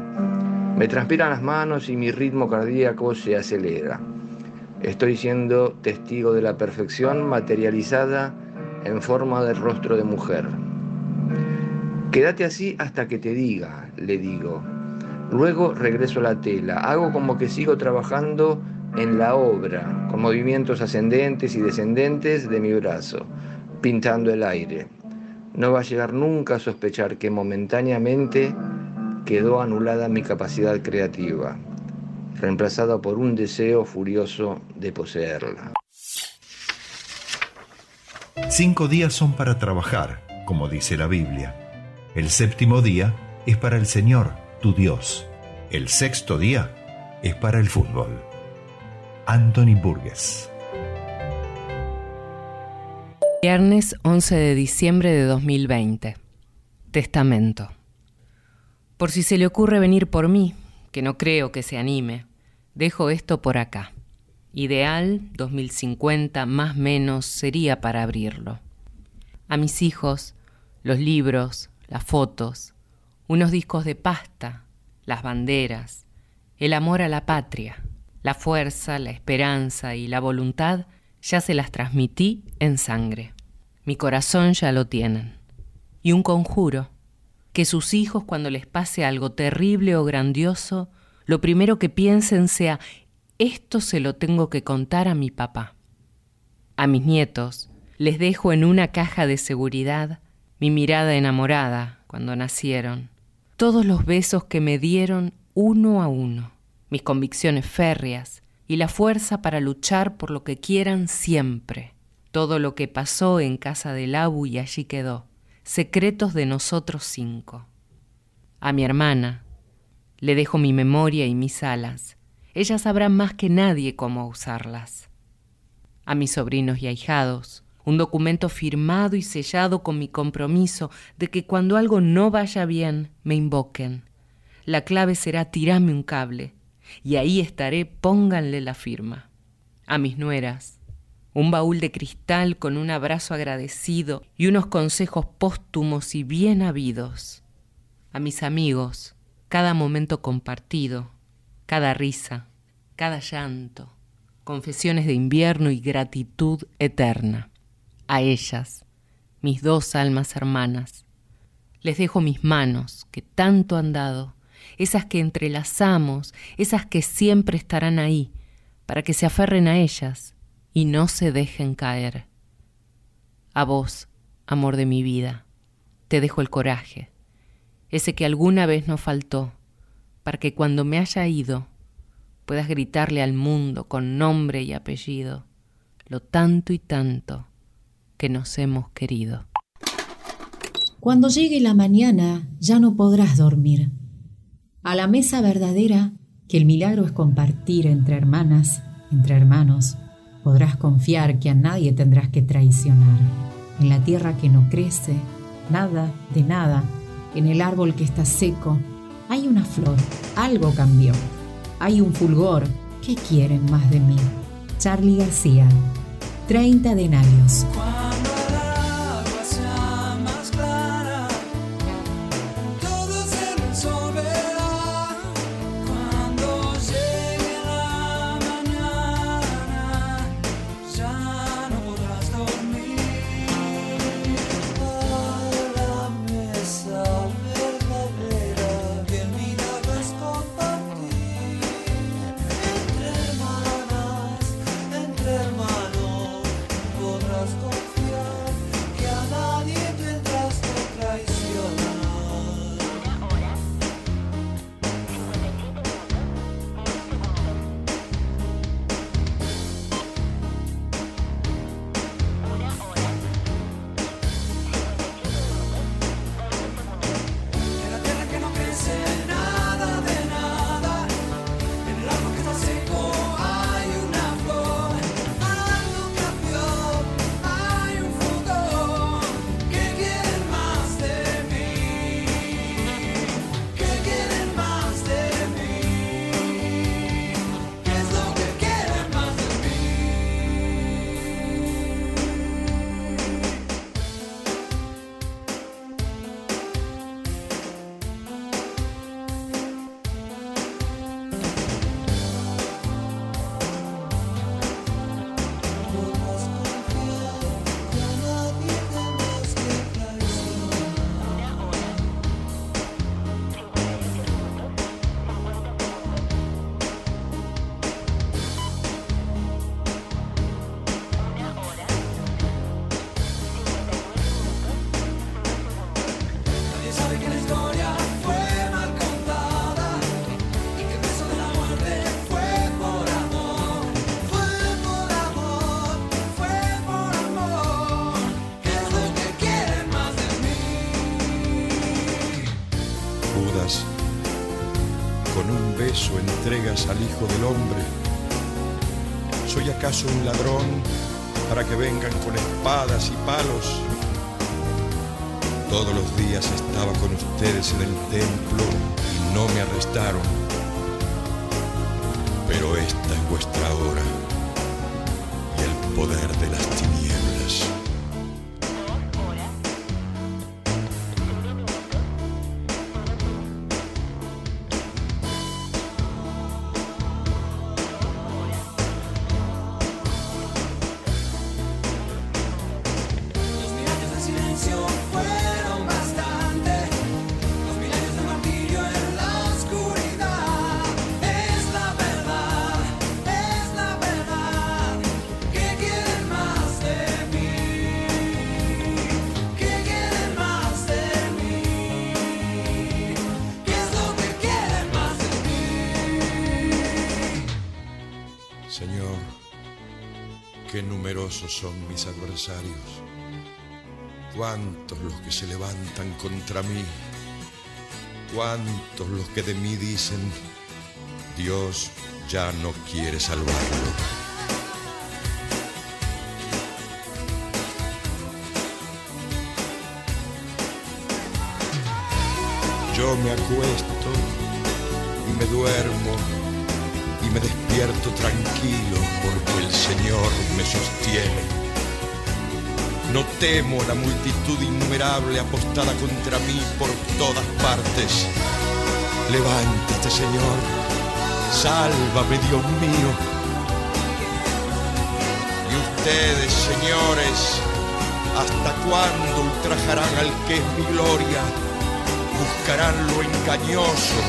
Me transpiran las manos y mi ritmo cardíaco se acelera. Estoy siendo testigo de la perfección materializada en forma de rostro de mujer. Quédate así hasta que te diga, le digo. Luego regreso a la tela, hago como que sigo trabajando en la obra, con movimientos ascendentes y descendentes de mi brazo, pintando el aire. no va a llegar nunca a sospechar que momentáneamente quedó anulada mi capacidad creativa, reemplazada por un deseo furioso de poseerla. Cinco días son para trabajar, como dice la Biblia. El séptimo día es para el Señor, tu Dios. El sexto día es para el fútbol. Anthony Burgess. Viernes 11 de diciembre de 2020. Testamento. Por si se le ocurre venir por mí, que no creo que se anime, dejo esto por acá. Ideal 2050 más menos sería para abrirlo. A mis hijos, los libros, las fotos, unos discos de pasta, las banderas, el amor a la patria, la fuerza, la esperanza y la voluntad ya se las transmití en sangre. Mi corazón ya lo tienen. Y un conjuro, que sus hijos cuando les pase algo terrible o grandioso, lo primero que piensen sea, esto se lo tengo que contar a mi papá. A mis nietos les dejo en una caja de seguridad mi mirada enamorada cuando nacieron, todos los besos que me dieron uno a uno, mis convicciones férreas y la fuerza para luchar por lo que quieran siempre, todo lo que pasó en casa del Abu y allí quedó, secretos de nosotros cinco. A mi hermana le dejo mi memoria y mis alas, ella sabrá más que nadie cómo usarlas. A mis sobrinos y ahijados, un documento firmado y sellado con mi compromiso de que cuando algo no vaya bien, me invoquen. La clave será tirarme un cable, y ahí estaré, pónganle la firma. A mis nueras, un baúl de cristal con un abrazo agradecido y unos consejos póstumos y bien habidos. A mis amigos, cada momento compartido, cada risa, cada llanto, confesiones de invierno y gratitud eterna. A ellas, mis dos almas hermanas, les dejo mis manos que tanto han dado, esas que entrelazamos, esas que siempre estarán ahí, para que se aferren a ellas y no se dejen caer. A vos, amor de mi vida, te dejo el coraje, ese que alguna vez nos faltó, para que cuando me haya ido puedas gritarle al mundo con nombre y apellido lo tanto y tanto que nos hemos querido. Cuando llegue la mañana ya no podrás dormir. A la mesa verdadera, que el milagro es compartir entre hermanas, entre hermanos, podrás confiar que a nadie tendrás que traicionar. En la tierra que no crece, nada de nada, en el árbol que está seco, hay una flor, algo cambió. Hay un fulgor, ¿qué quieren más de mí? Charlie García, 30 denarios. Son mis adversarios. Cuántos los que se levantan contra mí. Cuántos los que de mí dicen, Dios ya no quiere salvarlo. Yo me acuesto y me duermo y me despierto tranquilo porque el Señor me sostiene. No temo la multitud innumerable apostada contra mí por todas partes. Levántate, Señor. Sálvame, Dios mío. Y ustedes, señores, ¿hasta cuándo ultrajarán al que es mi gloria? Buscarán lo engañoso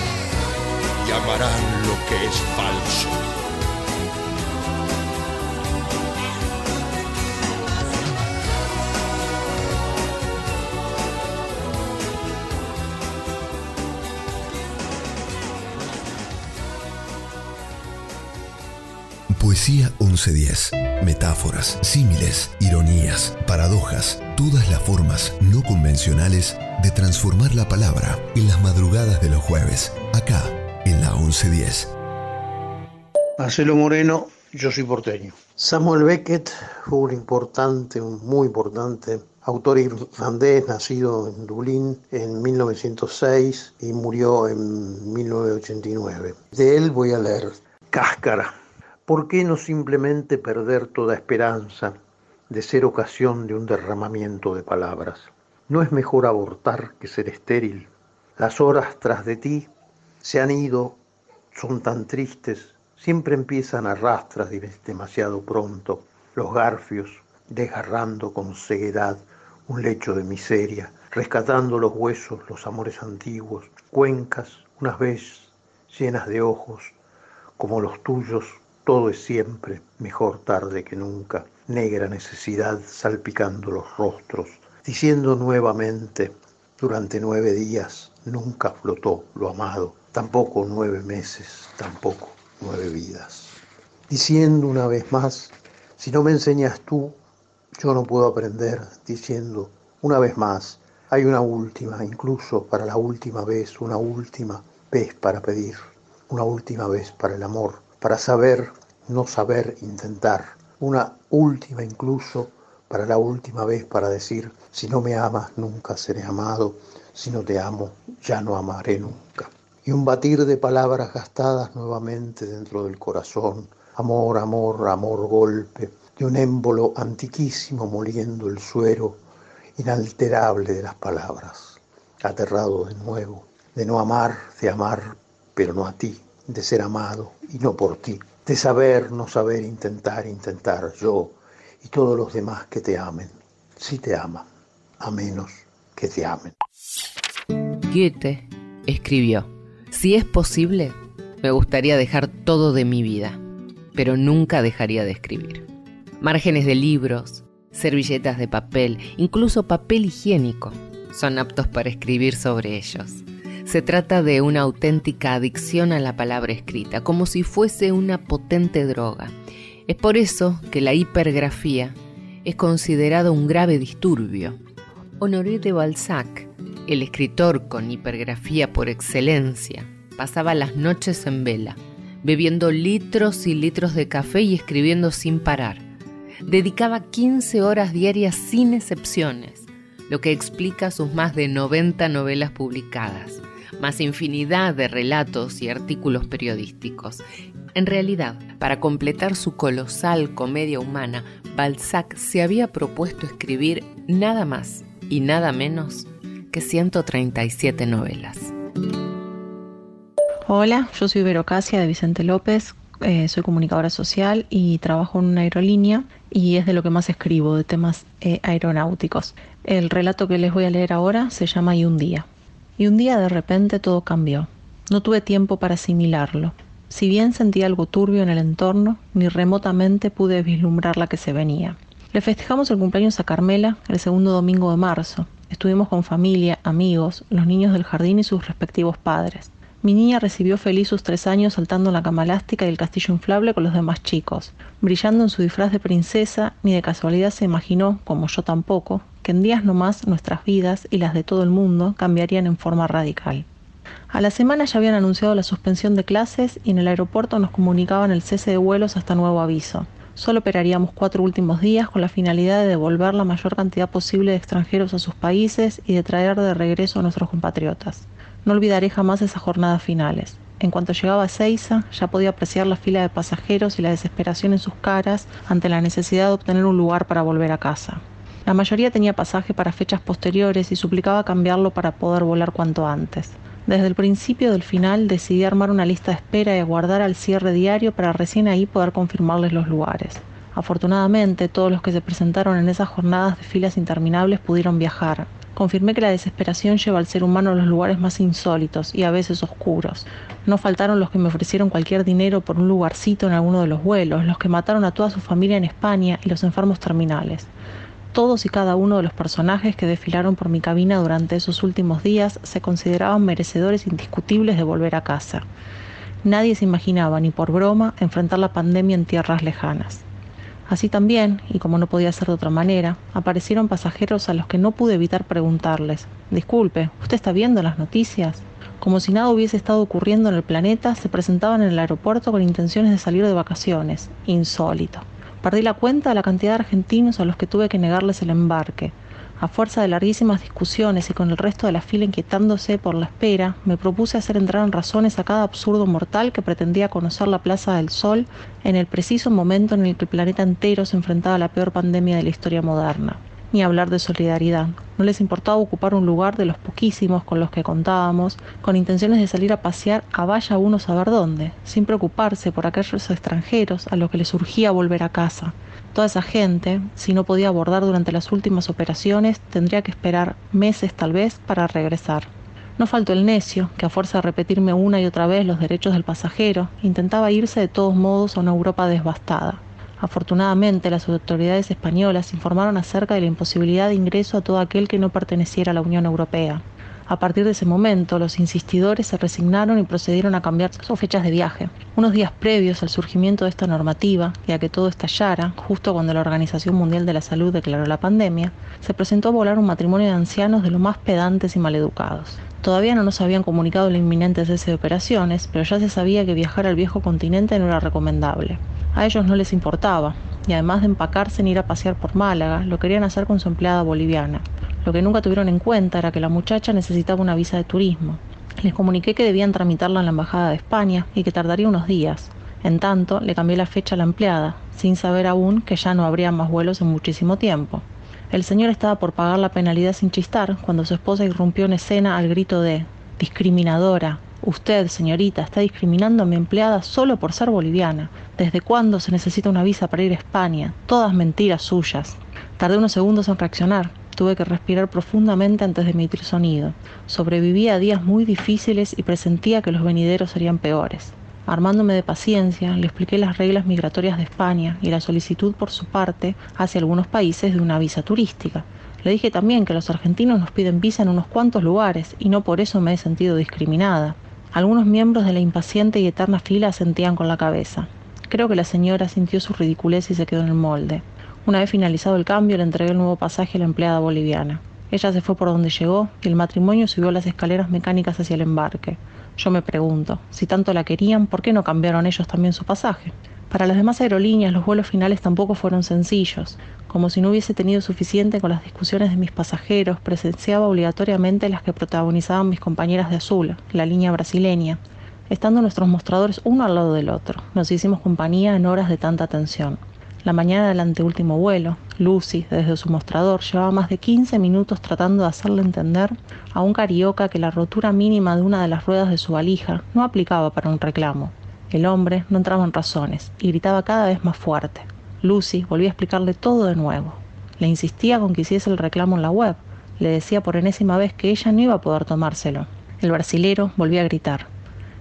y amarán lo que es falso. Poesía 1110. Metáforas, símiles, ironías, paradojas, todas las formas no convencionales de transformar la palabra en las madrugadas de los jueves, acá en la 1110. Marcelo Moreno, yo soy porteño. Samuel Beckett fue un importante, un muy importante autor irlandés, nacido en Dublín en 1906 y murió en 1989. De él voy a leer Cáscara. ¿Por qué no simplemente perder toda esperanza de ser ocasión de un derramamiento de palabras? ¿No es mejor abortar que ser estéril? Las horas tras de ti se han ido, son tan tristes, siempre empiezan a rastras demasiado pronto, los garfios desgarrando con ceguedad un lecho de miseria, rescatando los huesos, los amores antiguos, cuencas, unas veces llenas de ojos, como los tuyos, todo es siempre mejor tarde que nunca, negra necesidad salpicando los rostros, diciendo nuevamente, durante nueve días nunca flotó lo amado, tampoco nueve meses, tampoco nueve vidas. Diciendo una vez más, si no me enseñas tú, yo no puedo aprender, diciendo una vez más, hay una última, incluso para la última vez, una última vez para pedir, una última vez para el amor, para saber, no saber, intentar, una última incluso para la última vez para decir, si no me amas nunca seré amado, si no te amo ya no amaré nunca. Y un batir de palabras gastadas nuevamente dentro del corazón, amor, amor, amor, golpe, de un émbolo antiquísimo moliendo el suero inalterable de las palabras, aterrado de nuevo, de no amar, de amar, pero no a ti, de ser amado y no por ti, de saber, no saber, intentar, intentar, yo y todos los demás que te amen, si te aman, a menos que te amen. Goethe escribió, si es posible, me gustaría dejar todo de mi vida, pero nunca dejaría de escribir. Márgenes de libros, servilletas de papel, incluso papel higiénico, son aptos para escribir sobre ellos. Se trata de una auténtica adicción a la palabra escrita, como si fuese una potente droga. Es por eso que la hipergrafía es considerado un grave disturbio. Honoré de Balzac, el escritor con hipergrafía por excelencia, pasaba las noches en vela, bebiendo litros y litros de café y escribiendo sin parar. Dedicaba 15 horas diarias sin excepciones, lo que explica sus más de 90 novelas publicadas, más infinidad de relatos y artículos periodísticos. En realidad, para completar su colosal comedia humana, Balzac se había propuesto escribir nada más y nada menos que 137 novelas. Hola, yo soy Vero Casia de Vicente López, eh, soy comunicadora social y trabajo en una aerolínea y es de lo que más escribo, de temas eh, aeronáuticos. El relato que les voy a leer ahora se llama Y un día. Y un día de repente todo cambió. No tuve tiempo para asimilarlo. Si bien sentí algo turbio en el entorno, ni remotamente pude vislumbrar la que se venía. Le festejamos el cumpleaños a Carmela el segundo domingo de marzo. Estuvimos con familia, amigos, los niños del jardín y sus respectivos padres. Mi niña recibió feliz sus tres años saltando la cama elástica y el castillo inflable con los demás chicos. Brillando en su disfraz de princesa, ni de casualidad se imaginó, como yo tampoco, que en días nomás nuestras vidas y las de todo el mundo cambiarían en forma radical. A la semana ya habían anunciado la suspensión de clases y en el aeropuerto nos comunicaban el cese de vuelos hasta nuevo aviso. Solo operaríamos cuatro últimos días con la finalidad de devolver la mayor cantidad posible de extranjeros a sus países y de traer de regreso a nuestros compatriotas. No olvidaré jamás esas jornadas finales. En cuanto llegaba a Seiza, ya podía apreciar la fila de pasajeros y la desesperación en sus caras ante la necesidad de obtener un lugar para volver a casa. La mayoría tenía pasaje para fechas posteriores y suplicaba cambiarlo para poder volar cuanto antes. Desde el principio del final decidí armar una lista de espera y aguardar al cierre diario para recién ahí poder confirmarles los lugares. Afortunadamente, todos los que se presentaron en esas jornadas de filas interminables pudieron viajar. Confirmé que la desesperación lleva al ser humano a los lugares más insólitos y a veces oscuros. No faltaron los que me ofrecieron cualquier dinero por un lugarcito en alguno de los vuelos, los que mataron a toda su familia en España y los enfermos terminales. Todos y cada uno de los personajes que desfilaron por mi cabina durante esos últimos días se consideraban merecedores indiscutibles de volver a casa. Nadie se imaginaba, ni por broma, enfrentar la pandemia en tierras lejanas. Así también, y como no podía ser de otra manera, aparecieron pasajeros a los que no pude evitar preguntarles, disculpe, ¿usted está viendo las noticias? Como si nada hubiese estado ocurriendo en el planeta, se presentaban en el aeropuerto con intenciones de salir de vacaciones. Insólito. Perdí la cuenta de la cantidad de argentinos a los que tuve que negarles el embarque. A fuerza de larguísimas discusiones y con el resto de la fila inquietándose por la espera, me propuse hacer entrar en razones a cada absurdo mortal que pretendía conocer la Plaza del Sol en el preciso momento en el que el planeta entero se enfrentaba a la peor pandemia de la historia moderna. Ni hablar de solidaridad. No les importaba ocupar un lugar de los poquísimos con los que contábamos, con intenciones de salir a pasear a vaya uno saber dónde, sin preocuparse por aquellos extranjeros a los que les surgía volver a casa. Toda esa gente, si no podía abordar durante las últimas operaciones, tendría que esperar meses tal vez para regresar. No faltó el necio, que a fuerza de repetirme una y otra vez los derechos del pasajero, intentaba irse de todos modos a una Europa devastada. Afortunadamente, las autoridades españolas informaron acerca de la imposibilidad de ingreso a todo aquel que no perteneciera a la Unión Europea. A partir de ese momento, los insistidores se resignaron y procedieron a cambiar sus fechas de viaje. Unos días previos al surgimiento de esta normativa y a que todo estallara, justo cuando la Organización Mundial de la Salud declaró la pandemia, se presentó a volar un matrimonio de ancianos de lo más pedantes y maleducados. Todavía no nos habían comunicado el inminente cese de operaciones, pero ya se sabía que viajar al viejo continente no era recomendable. A ellos no les importaba, y además de empacarse en ir a pasear por Málaga, lo querían hacer con su empleada boliviana. Lo que nunca tuvieron en cuenta era que la muchacha necesitaba una visa de turismo. Les comuniqué que debían tramitarla en la Embajada de España y que tardaría unos días. En tanto, le cambié la fecha a la empleada, sin saber aún que ya no habría más vuelos en muchísimo tiempo. El señor estaba por pagar la penalidad sin chistar cuando su esposa irrumpió en escena al grito de discriminadora. Usted, señorita, está discriminando a mi empleada solo por ser boliviana. ¿Desde cuándo se necesita una visa para ir a España? Todas mentiras suyas. Tardé unos segundos en reaccionar. Tuve que respirar profundamente antes de emitir sonido. Sobrevivía a días muy difíciles y presentía que los venideros serían peores. Armándome de paciencia, le expliqué las reglas migratorias de España y la solicitud por su parte hacia algunos países de una visa turística. Le dije también que los argentinos nos piden visa en unos cuantos lugares y no por eso me he sentido discriminada. Algunos miembros de la impaciente y eterna fila sentían con la cabeza. Creo que la señora sintió su ridiculez y se quedó en el molde. Una vez finalizado el cambio, le entregué el nuevo pasaje a la empleada boliviana. Ella se fue por donde llegó y el matrimonio subió las escaleras mecánicas hacia el embarque. Yo me pregunto, si tanto la querían, ¿por qué no cambiaron ellos también su pasaje? Para las demás aerolíneas los vuelos finales tampoco fueron sencillos. Como si no hubiese tenido suficiente con las discusiones de mis pasajeros, presenciaba obligatoriamente las que protagonizaban mis compañeras de azul, la línea brasileña, estando nuestros mostradores uno al lado del otro. Nos hicimos compañía en horas de tanta tensión. La mañana del anteúltimo vuelo, Lucy, desde su mostrador, llevaba más de 15 minutos tratando de hacerle entender a un carioca que la rotura mínima de una de las ruedas de su valija no aplicaba para un reclamo. El hombre no entraba en razones y gritaba cada vez más fuerte. Lucy volvía a explicarle todo de nuevo. Le insistía con que hiciese el reclamo en la web. Le decía por enésima vez que ella no iba a poder tomárselo. El brasilero volvía a gritar.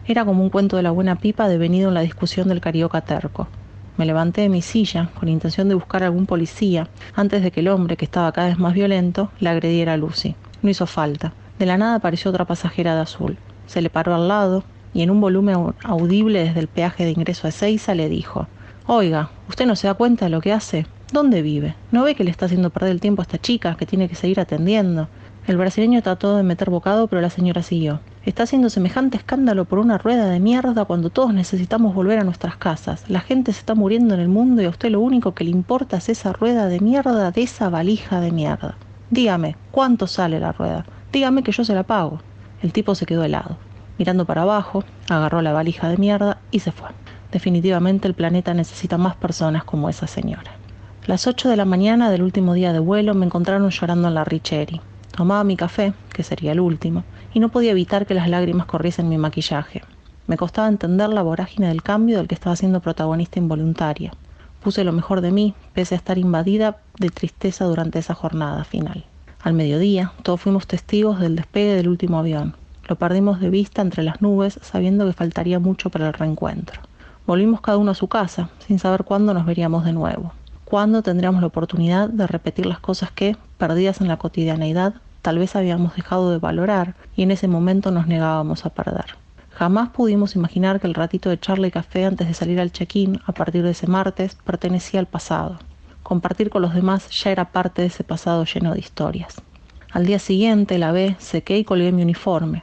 Era como un cuento de la buena pipa devenido en la discusión del carioca terco. Me levanté de mi silla con intención de buscar a algún policía antes de que el hombre, que estaba cada vez más violento, le agrediera a Lucy. No hizo falta. De la nada apareció otra pasajera de azul. Se le paró al lado y en un volumen audible desde el peaje de ingreso a Ezeiza le dijo Oiga, ¿usted no se da cuenta de lo que hace? ¿Dónde vive? ¿No ve que le está haciendo perder el tiempo a esta chica que tiene que seguir atendiendo? El brasileño trató de meter bocado, pero la señora siguió. Está haciendo semejante escándalo por una rueda de mierda cuando todos necesitamos volver a nuestras casas. La gente se está muriendo en el mundo y a usted lo único que le importa es esa rueda de mierda de esa valija de mierda. Dígame, ¿cuánto sale la rueda? Dígame que yo se la pago. El tipo se quedó helado. Mirando para abajo, agarró la valija de mierda y se fue. Definitivamente el planeta necesita más personas como esa señora. Las 8 de la mañana del último día de vuelo me encontraron llorando en la Richeri. Tomaba mi café, que sería el último, y no podía evitar que las lágrimas corriesen mi maquillaje. Me costaba entender la vorágine del cambio del que estaba siendo protagonista involuntaria. Puse lo mejor de mí, pese a estar invadida de tristeza durante esa jornada final. Al mediodía, todos fuimos testigos del despegue del último avión. Lo perdimos de vista entre las nubes, sabiendo que faltaría mucho para el reencuentro. Volvimos cada uno a su casa, sin saber cuándo nos veríamos de nuevo. Cuándo tendríamos la oportunidad de repetir las cosas que, perdidas en la cotidianeidad, tal vez habíamos dejado de valorar y en ese momento nos negábamos a perder. Jamás pudimos imaginar que el ratito de charla y café antes de salir al check-in, a partir de ese martes, pertenecía al pasado. Compartir con los demás ya era parte de ese pasado lleno de historias. Al día siguiente lavé, sequé y colgué mi uniforme.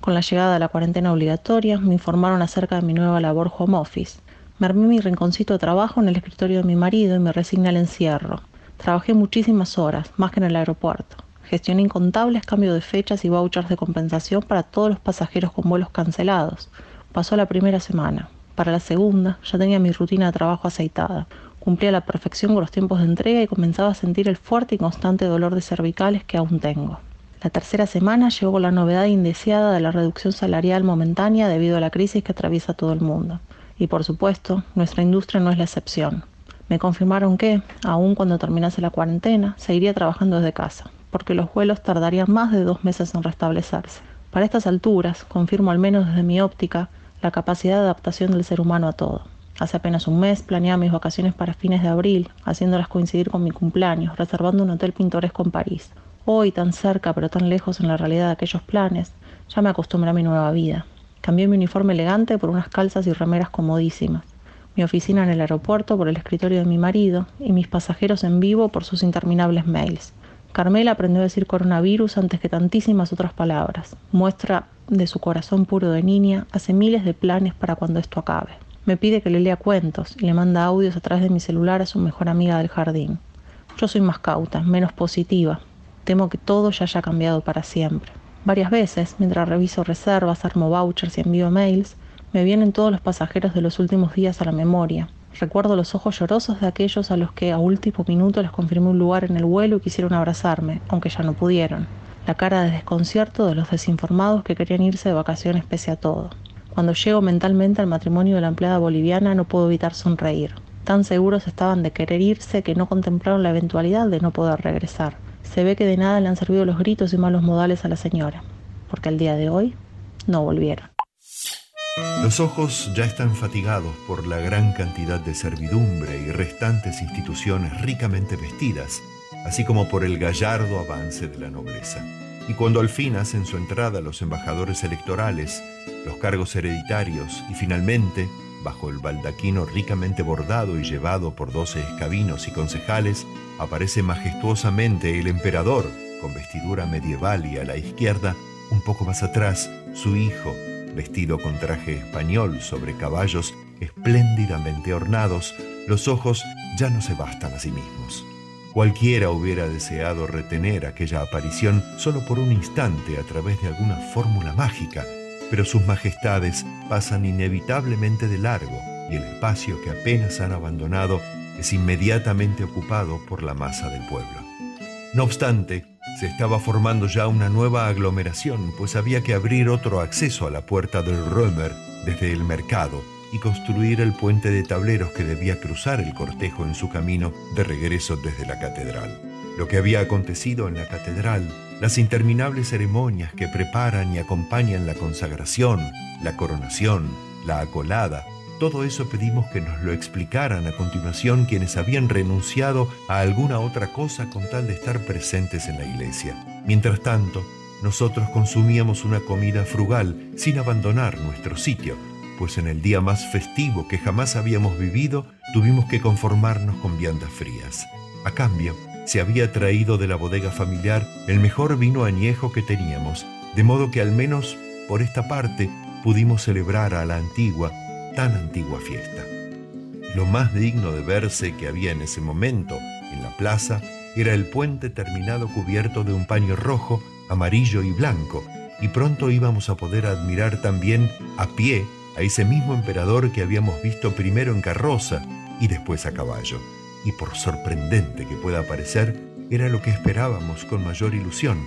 Con la llegada de la cuarentena obligatoria, me informaron acerca de mi nueva labor home office. Me armé mi rinconcito de trabajo en el escritorio de mi marido y me resigné al encierro. Trabajé muchísimas horas, más que en el aeropuerto. Gestioné incontables cambios de fechas y vouchers de compensación para todos los pasajeros con vuelos cancelados. Pasó la primera semana. Para la segunda ya tenía mi rutina de trabajo aceitada. Cumplía la perfección con los tiempos de entrega y comenzaba a sentir el fuerte y constante dolor de cervicales que aún tengo. La tercera semana llegó con la novedad indeseada de la reducción salarial momentánea debido a la crisis que atraviesa todo el mundo. Y por supuesto, nuestra industria no es la excepción. Me confirmaron que, aun cuando terminase la cuarentena, seguiría trabajando desde casa, porque los vuelos tardarían más de dos meses en restablecerse. Para estas alturas, confirmo al menos desde mi óptica, la capacidad de adaptación del ser humano a todo. Hace apenas un mes planeaba mis vacaciones para fines de abril, haciéndolas coincidir con mi cumpleaños, reservando un hotel pintoresco en París. Hoy, tan cerca pero tan lejos en la realidad de aquellos planes, ya me acostumbré a mi nueva vida. Cambié mi uniforme elegante por unas calzas y remeras comodísimas, mi oficina en el aeropuerto por el escritorio de mi marido y mis pasajeros en vivo por sus interminables mails. Carmela aprendió a decir coronavirus antes que tantísimas otras palabras. Muestra de su corazón puro de niña, hace miles de planes para cuando esto acabe. Me pide que le lea cuentos y le manda audios a través de mi celular a su mejor amiga del jardín. Yo soy más cauta, menos positiva. Temo que todo ya haya cambiado para siempre. Varias veces, mientras reviso reservas, armo vouchers y envío mails, me vienen todos los pasajeros de los últimos días a la memoria. Recuerdo los ojos llorosos de aquellos a los que a último minuto les confirmé un lugar en el vuelo y quisieron abrazarme, aunque ya no pudieron. La cara de desconcierto de los desinformados que querían irse de vacaciones pese a todo. Cuando llego mentalmente al matrimonio de la empleada boliviana no puedo evitar sonreír. Tan seguros estaban de querer irse que no contemplaron la eventualidad de no poder regresar. Se ve que de nada le han servido los gritos y malos modales a la señora, porque al día de hoy no volvieron. Los ojos ya están fatigados por la gran cantidad de servidumbre y restantes instituciones ricamente vestidas, así como por el gallardo avance de la nobleza. Y cuando al fin hacen su entrada los embajadores electorales, los cargos hereditarios y finalmente, bajo el baldaquino ricamente bordado y llevado por doce escabinos y concejales, aparece majestuosamente el emperador, con vestidura medieval y a la izquierda, un poco más atrás, su hijo, vestido con traje español sobre caballos espléndidamente ornados, los ojos ya no se bastan a sí mismos. Cualquiera hubiera deseado retener aquella aparición solo por un instante a través de alguna fórmula mágica, pero sus majestades pasan inevitablemente de largo y el espacio que apenas han abandonado es inmediatamente ocupado por la masa del pueblo. No obstante, se estaba formando ya una nueva aglomeración, pues había que abrir otro acceso a la puerta del Römer desde el mercado y construir el puente de tableros que debía cruzar el cortejo en su camino de regreso desde la catedral. Lo que había acontecido en la catedral, las interminables ceremonias que preparan y acompañan la consagración, la coronación, la acolada, todo eso pedimos que nos lo explicaran a continuación quienes habían renunciado a alguna otra cosa con tal de estar presentes en la iglesia. Mientras tanto, nosotros consumíamos una comida frugal sin abandonar nuestro sitio, pues en el día más festivo que jamás habíamos vivido tuvimos que conformarnos con viandas frías. A cambio, se había traído de la bodega familiar el mejor vino añejo que teníamos, de modo que al menos por esta parte pudimos celebrar a la antigua tan antigua fiesta. Lo más digno de verse que había en ese momento en la plaza era el puente terminado cubierto de un paño rojo, amarillo y blanco, y pronto íbamos a poder admirar también a pie a ese mismo emperador que habíamos visto primero en carroza y después a caballo. Y por sorprendente que pueda parecer, era lo que esperábamos con mayor ilusión,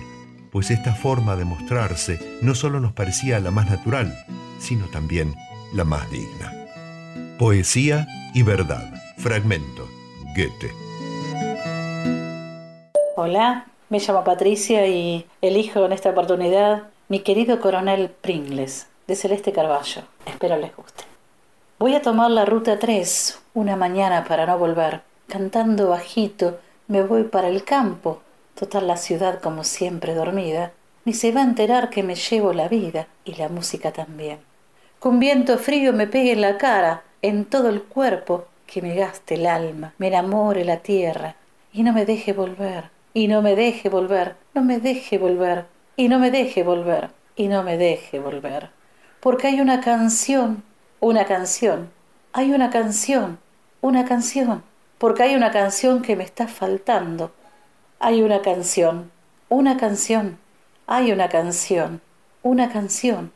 pues esta forma de mostrarse no solo nos parecía la más natural, sino también la más digna. Poesía y verdad. Fragmento. Goethe. Hola, me llamo Patricia y elijo en esta oportunidad mi querido coronel Pringles, de Celeste Carballo. Espero les guste. Voy a tomar la ruta 3 una mañana para no volver. Cantando bajito, me voy para el campo. Total la ciudad como siempre dormida. Ni se va a enterar que me llevo la vida y la música también. Con viento frío me pegue en la cara, en todo el cuerpo, que me gaste el alma, me enamore la tierra, y no me deje volver, y no me deje volver, no me deje volver, y no me deje volver, y no me deje volver. Porque hay una canción, una canción, hay una canción, una canción, porque hay una canción que me está faltando. Hay una canción, una canción, hay una canción, una canción,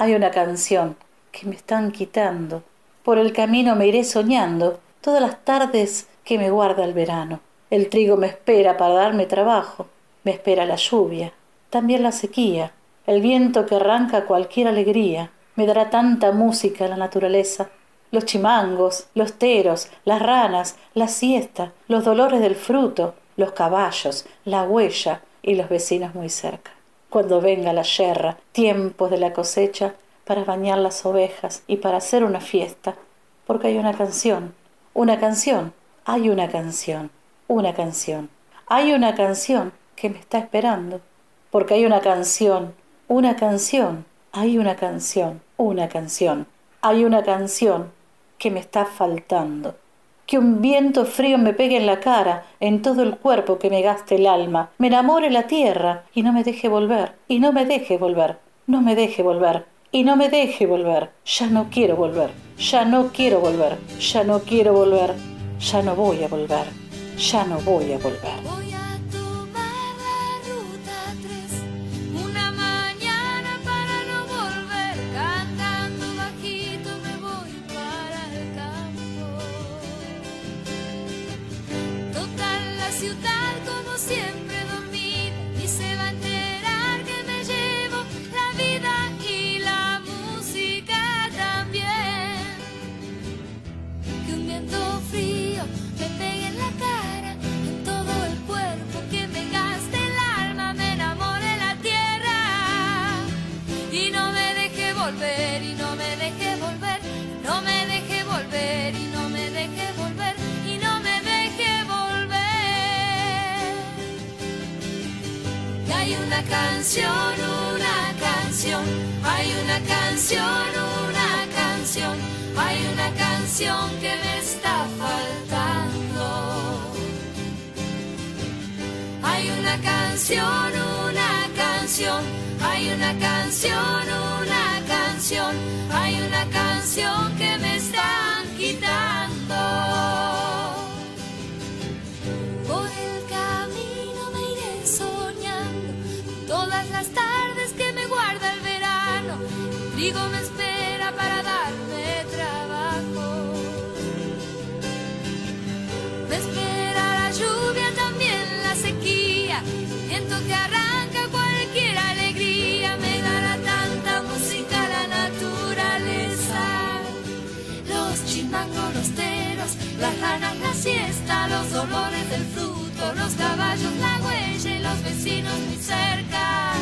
hay una canción que me están quitando. Por el camino me iré soñando todas las tardes que me guarda el verano. El trigo me espera para darme trabajo, me espera la lluvia, también la sequía, el viento que arranca cualquier alegría, me dará tanta música la naturaleza, los chimangos, los teros, las ranas, la siesta, los dolores del fruto, los caballos, la huella y los vecinos muy cerca. Cuando venga la yerra, tiempos de la cosecha, para bañar las ovejas y para hacer una fiesta, porque hay una canción, una canción, hay una canción, una canción, hay una canción que me está esperando, porque hay una canción, una canción, hay una canción, una canción, hay una canción que me está faltando. Que un viento frío me pegue en la cara, en todo el cuerpo que me gaste el alma, me enamore la tierra y no me deje volver, y no me deje volver, no me deje volver, y no me deje volver. Ya no quiero volver, ya no quiero volver, ya no quiero volver, ya no voy a volver, ya no voy a volver. Hay una canción, una canción, hay una canción, una canción, hay una canción que me está faltando. Hay una canción, una canción, hay una canción, una canción. hay una canción que me están quitando. La siesta, los dolores del fruto, los caballos, la huella y los vecinos muy cerca.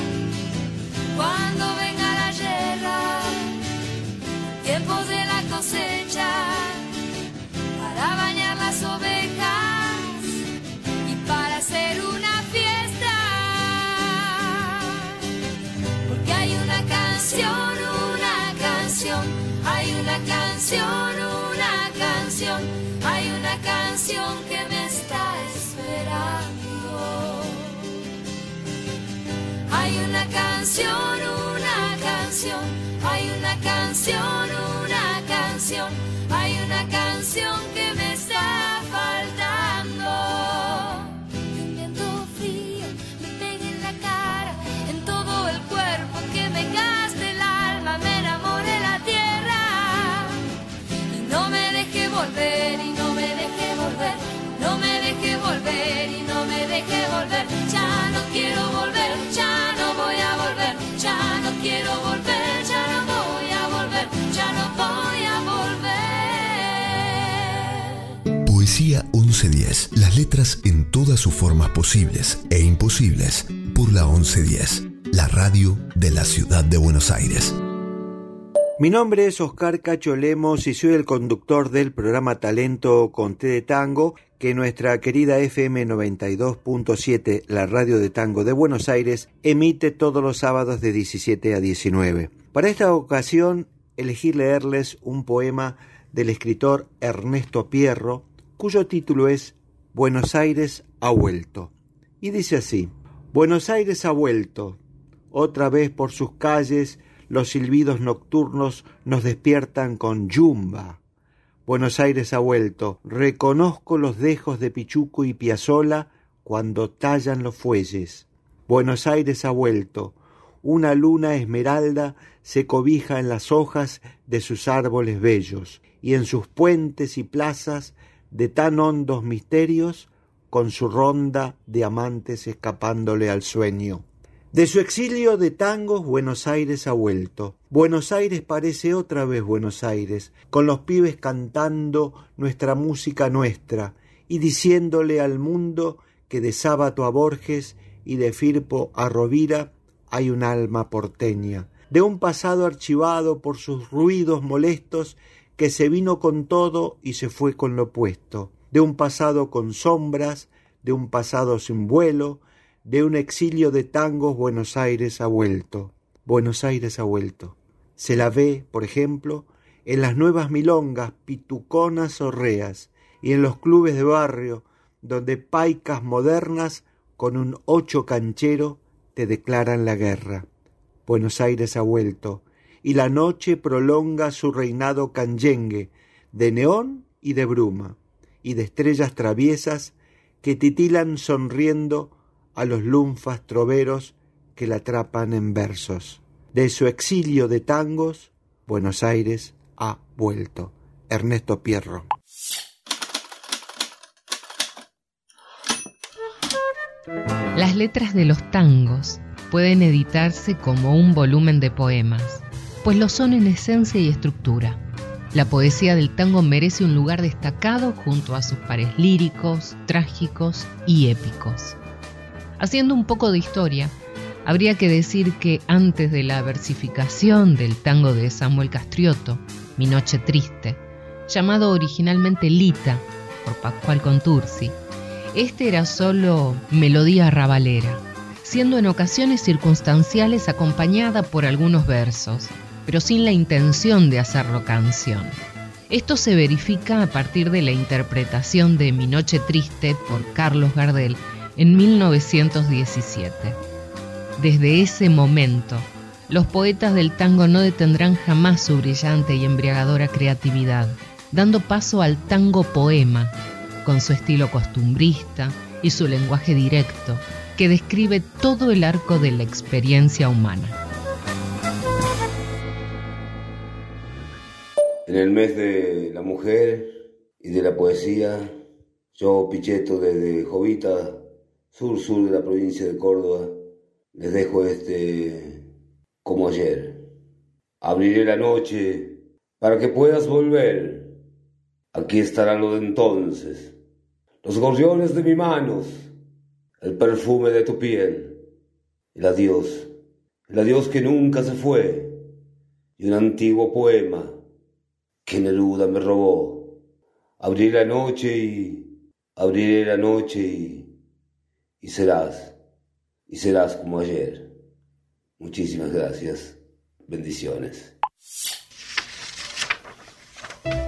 Cuando venga la guerra, tiempos de la cosecha, para bañar las ovejas y para hacer una fiesta. Porque hay una canción, una canción, hay una canción, una canción, canción que me está esperando. Hay una canción, una canción, hay una canción, una canción, hay una canción que me Poesía 1110. Las letras en todas sus formas posibles e imposibles por la 1110. La radio de la ciudad de Buenos Aires. Mi nombre es Oscar Cacho Lemos y soy el conductor del programa Talento con T de Tango que nuestra querida FM 92.7, la radio de tango de Buenos Aires, emite todos los sábados de 17 a 19. Para esta ocasión elegí leerles un poema del escritor Ernesto Pierro, cuyo título es Buenos Aires ha vuelto. Y dice así, Buenos Aires ha vuelto, otra vez por sus calles los silbidos nocturnos nos despiertan con yumba. Buenos Aires ha vuelto, reconozco los dejos de Pichuco y Piazzola cuando tallan los fuelles. Buenos Aires ha vuelto, una luna esmeralda se cobija en las hojas de sus árboles bellos, y en sus puentes y plazas de tan hondos misterios, con su ronda de amantes escapándole al sueño. De su exilio de tangos Buenos Aires ha vuelto. Buenos Aires parece otra vez Buenos Aires, con los pibes cantando nuestra música nuestra y diciéndole al mundo que de Sábato a Borges y de Firpo a Rovira hay un alma porteña, de un pasado archivado por sus ruidos molestos que se vino con todo y se fue con lo puesto, de un pasado con sombras, de un pasado sin vuelo, de un exilio de tangos Buenos Aires ha vuelto. Buenos Aires ha vuelto. Se la ve, por ejemplo, en las nuevas milongas pituconas o y en los clubes de barrio donde paicas modernas con un ocho canchero te declaran la guerra. Buenos Aires ha vuelto y la noche prolonga su reinado canyengue de neón y de bruma y de estrellas traviesas que titilan sonriendo a los lunfas troveros que la atrapan en versos. De su exilio de tangos, Buenos Aires ha vuelto. Ernesto Pierro. Las letras de los tangos pueden editarse como un volumen de poemas, pues lo son en esencia y estructura. La poesía del tango merece un lugar destacado junto a sus pares líricos, trágicos y épicos. Haciendo un poco de historia, habría que decir que antes de la versificación del tango de Samuel Castriotto, Mi Noche Triste, llamado originalmente Lita por Pascual Contursi, este era solo melodía rabalera, siendo en ocasiones circunstanciales acompañada por algunos versos, pero sin la intención de hacerlo canción. Esto se verifica a partir de la interpretación de Mi Noche Triste por Carlos Gardel en 1917. Desde ese momento, los poetas del tango no detendrán jamás su brillante y embriagadora creatividad, dando paso al tango poema, con su estilo costumbrista y su lenguaje directo, que describe todo el arco de la experiencia humana. En el mes de la mujer y de la poesía, yo, Pichetto, desde Jovita, sur-sur de la provincia de Córdoba, les dejo este como ayer. Abriré la noche para que puedas volver. Aquí estará lo de entonces. Los gorriones de mis manos, el perfume de tu piel, el adiós, el adiós que nunca se fue, y un antiguo poema que Neruda me robó. Abriré la noche y abriré la noche y, y serás, y serás como ayer. Muchísimas gracias. Bendiciones.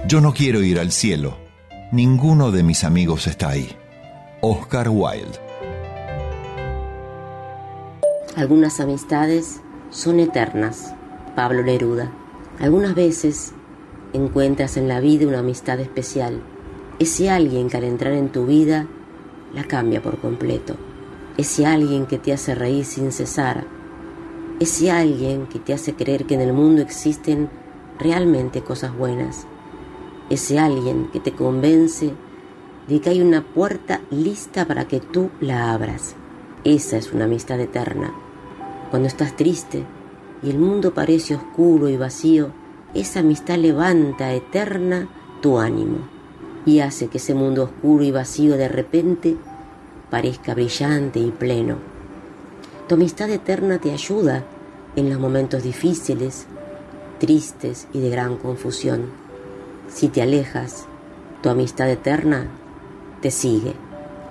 Yo no quiero ir al cielo. Ninguno de mis amigos está ahí. Oscar Wilde. Algunas amistades son eternas. Pablo Neruda. Algunas veces encuentras en la vida una amistad especial. Ese alguien que al entrar en tu vida la cambia por completo. Ese alguien que te hace reír sin cesar. Ese alguien que te hace creer que en el mundo existen realmente cosas buenas. Ese alguien que te convence de que hay una puerta lista para que tú la abras. Esa es una amistad eterna. Cuando estás triste y el mundo parece oscuro y vacío, esa amistad levanta eterna tu ánimo y hace que ese mundo oscuro y vacío de repente parezca brillante y pleno. Tu amistad eterna te ayuda en los momentos difíciles, tristes y de gran confusión. Si te alejas, tu amistad eterna te sigue.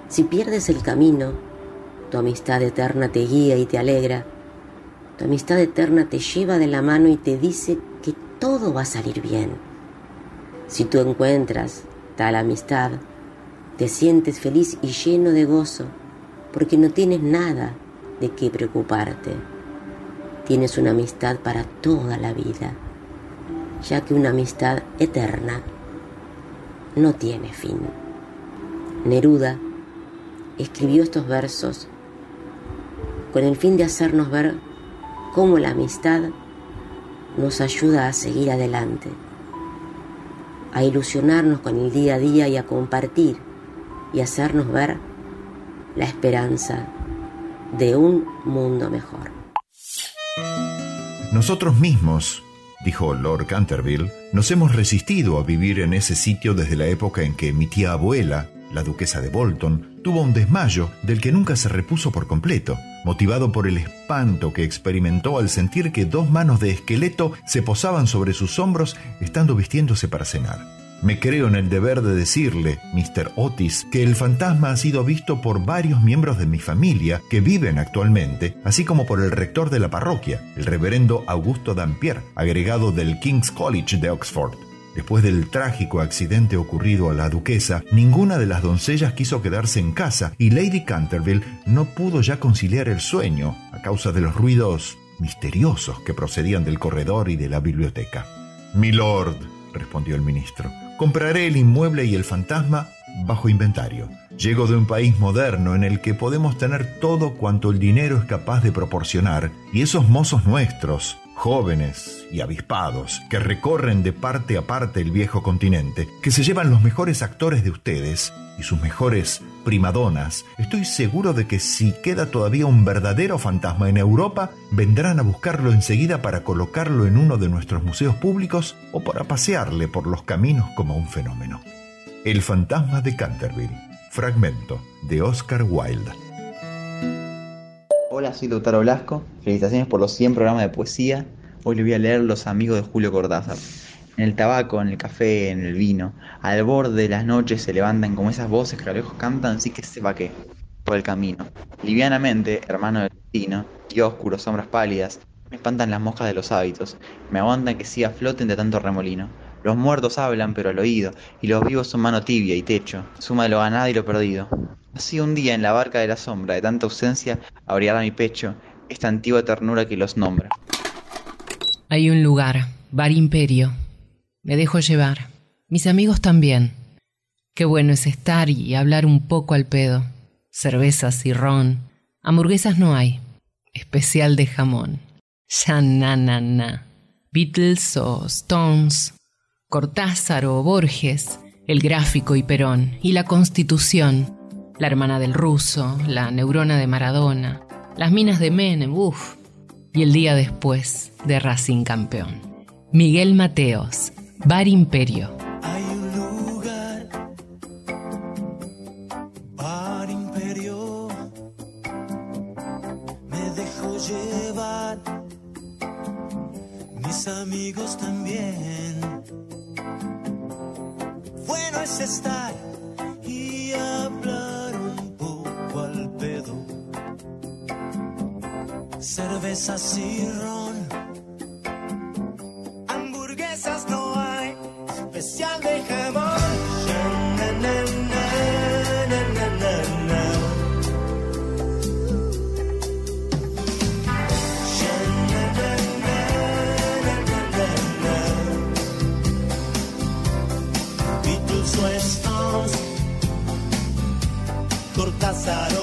Si pierdes el camino, tu amistad eterna te guía y te alegra. Tu amistad eterna te lleva de la mano y te dice todo va a salir bien. Si tú encuentras tal amistad, te sientes feliz y lleno de gozo porque no tienes nada de qué preocuparte. Tienes una amistad para toda la vida, ya que una amistad eterna no tiene fin. Neruda escribió estos versos con el fin de hacernos ver cómo la amistad nos ayuda a seguir adelante, a ilusionarnos con el día a día y a compartir y hacernos ver la esperanza de un mundo mejor. Nosotros mismos, dijo Lord Canterville, nos hemos resistido a vivir en ese sitio desde la época en que mi tía abuela, la duquesa de Bolton, tuvo un desmayo del que nunca se repuso por completo, motivado por el espanto que experimentó al sentir que dos manos de esqueleto se posaban sobre sus hombros estando vistiéndose para cenar. Me creo en el deber de decirle, Mr. Otis, que el fantasma ha sido visto por varios miembros de mi familia que viven actualmente, así como por el rector de la parroquia, el reverendo Augusto Dampier, agregado del King's College de Oxford. Después del trágico accidente ocurrido a la duquesa, ninguna de las doncellas quiso quedarse en casa y Lady Canterville no pudo ya conciliar el sueño a causa de los ruidos misteriosos que procedían del corredor y de la biblioteca. Milord, respondió el ministro, compraré el inmueble y el fantasma bajo inventario. Llego de un país moderno en el que podemos tener todo cuanto el dinero es capaz de proporcionar y esos mozos nuestros, jóvenes y avispados, que recorren de parte a parte el viejo continente, que se llevan los mejores actores de ustedes y sus mejores primadonas, estoy seguro de que si queda todavía un verdadero fantasma en Europa, vendrán a buscarlo enseguida para colocarlo en uno de nuestros museos públicos o para pasearle por los caminos como un fenómeno. El fantasma de Canterville, fragmento de Oscar Wilde. Hola, soy Lautaro Blasco. Felicitaciones por los 100 programas de poesía. Hoy le voy a leer Los amigos de Julio Cortázar. En el tabaco, en el café, en el vino, al borde de las noches se levantan como esas voces que a lo lejos cantan, sí que sepa qué, por el camino. Livianamente, hermano del destino, y oscuro, sombras pálidas, me espantan las moscas de los hábitos, me aguantan que siga flote entre tanto remolino. Los muertos hablan, pero al oído, y los vivos son mano tibia y techo, suma de lo ganado y lo perdido. Así un día en la barca de la sombra, de tanta ausencia, abrirá mi pecho esta antigua ternura que los nombra. Hay un lugar, Bar Imperio. Me dejo llevar. Mis amigos también. Qué bueno es estar y hablar un poco al pedo. Cervezas y ron. Hamburguesas no hay. Especial de jamón. Ya na na na. Beatles o Stones. Cortázar o Borges. El gráfico y Perón. Y la Constitución. La hermana del ruso. La neurona de Maradona. Las minas de Menem. Uf. Y el día después de Racing campeón. Miguel Mateos. Bar Imperio. Hay un lugar, Bar Imperio, me dejo llevar, mis amigos también. Es estar y hablar un poco al pedo, cervezas y ron. Cortázar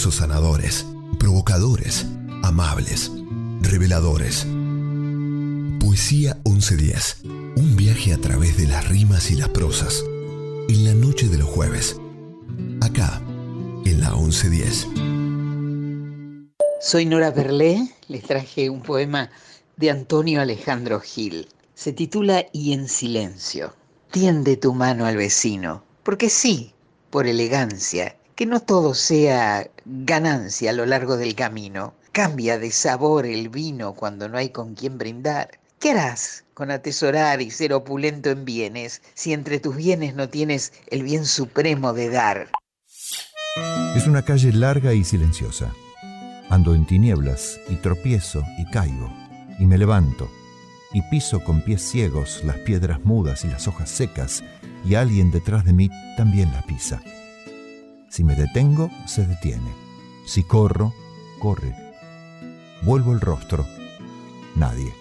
Sanadores, provocadores, amables, reveladores. Poesía 1110. Un viaje a través de las rimas y las prosas. En la noche de los jueves. Acá, en la 1110. Soy Nora Berlé, les traje un poema de Antonio Alejandro Gil. Se titula Y en silencio. Tiende tu mano al vecino, porque sí, por elegancia, que no todo sea ganancia a lo largo del camino. Cambia de sabor el vino cuando no hay con quien brindar. ¿Qué harás con atesorar y ser opulento en bienes si entre tus bienes no tienes el bien supremo de dar? Es una calle larga y silenciosa. Ando en tinieblas y tropiezo y caigo y me levanto y piso con pies ciegos las piedras mudas y las hojas secas y alguien detrás de mí también las pisa. Si me detengo, se detiene. Si corro, corre. Vuelvo el rostro. Nadie.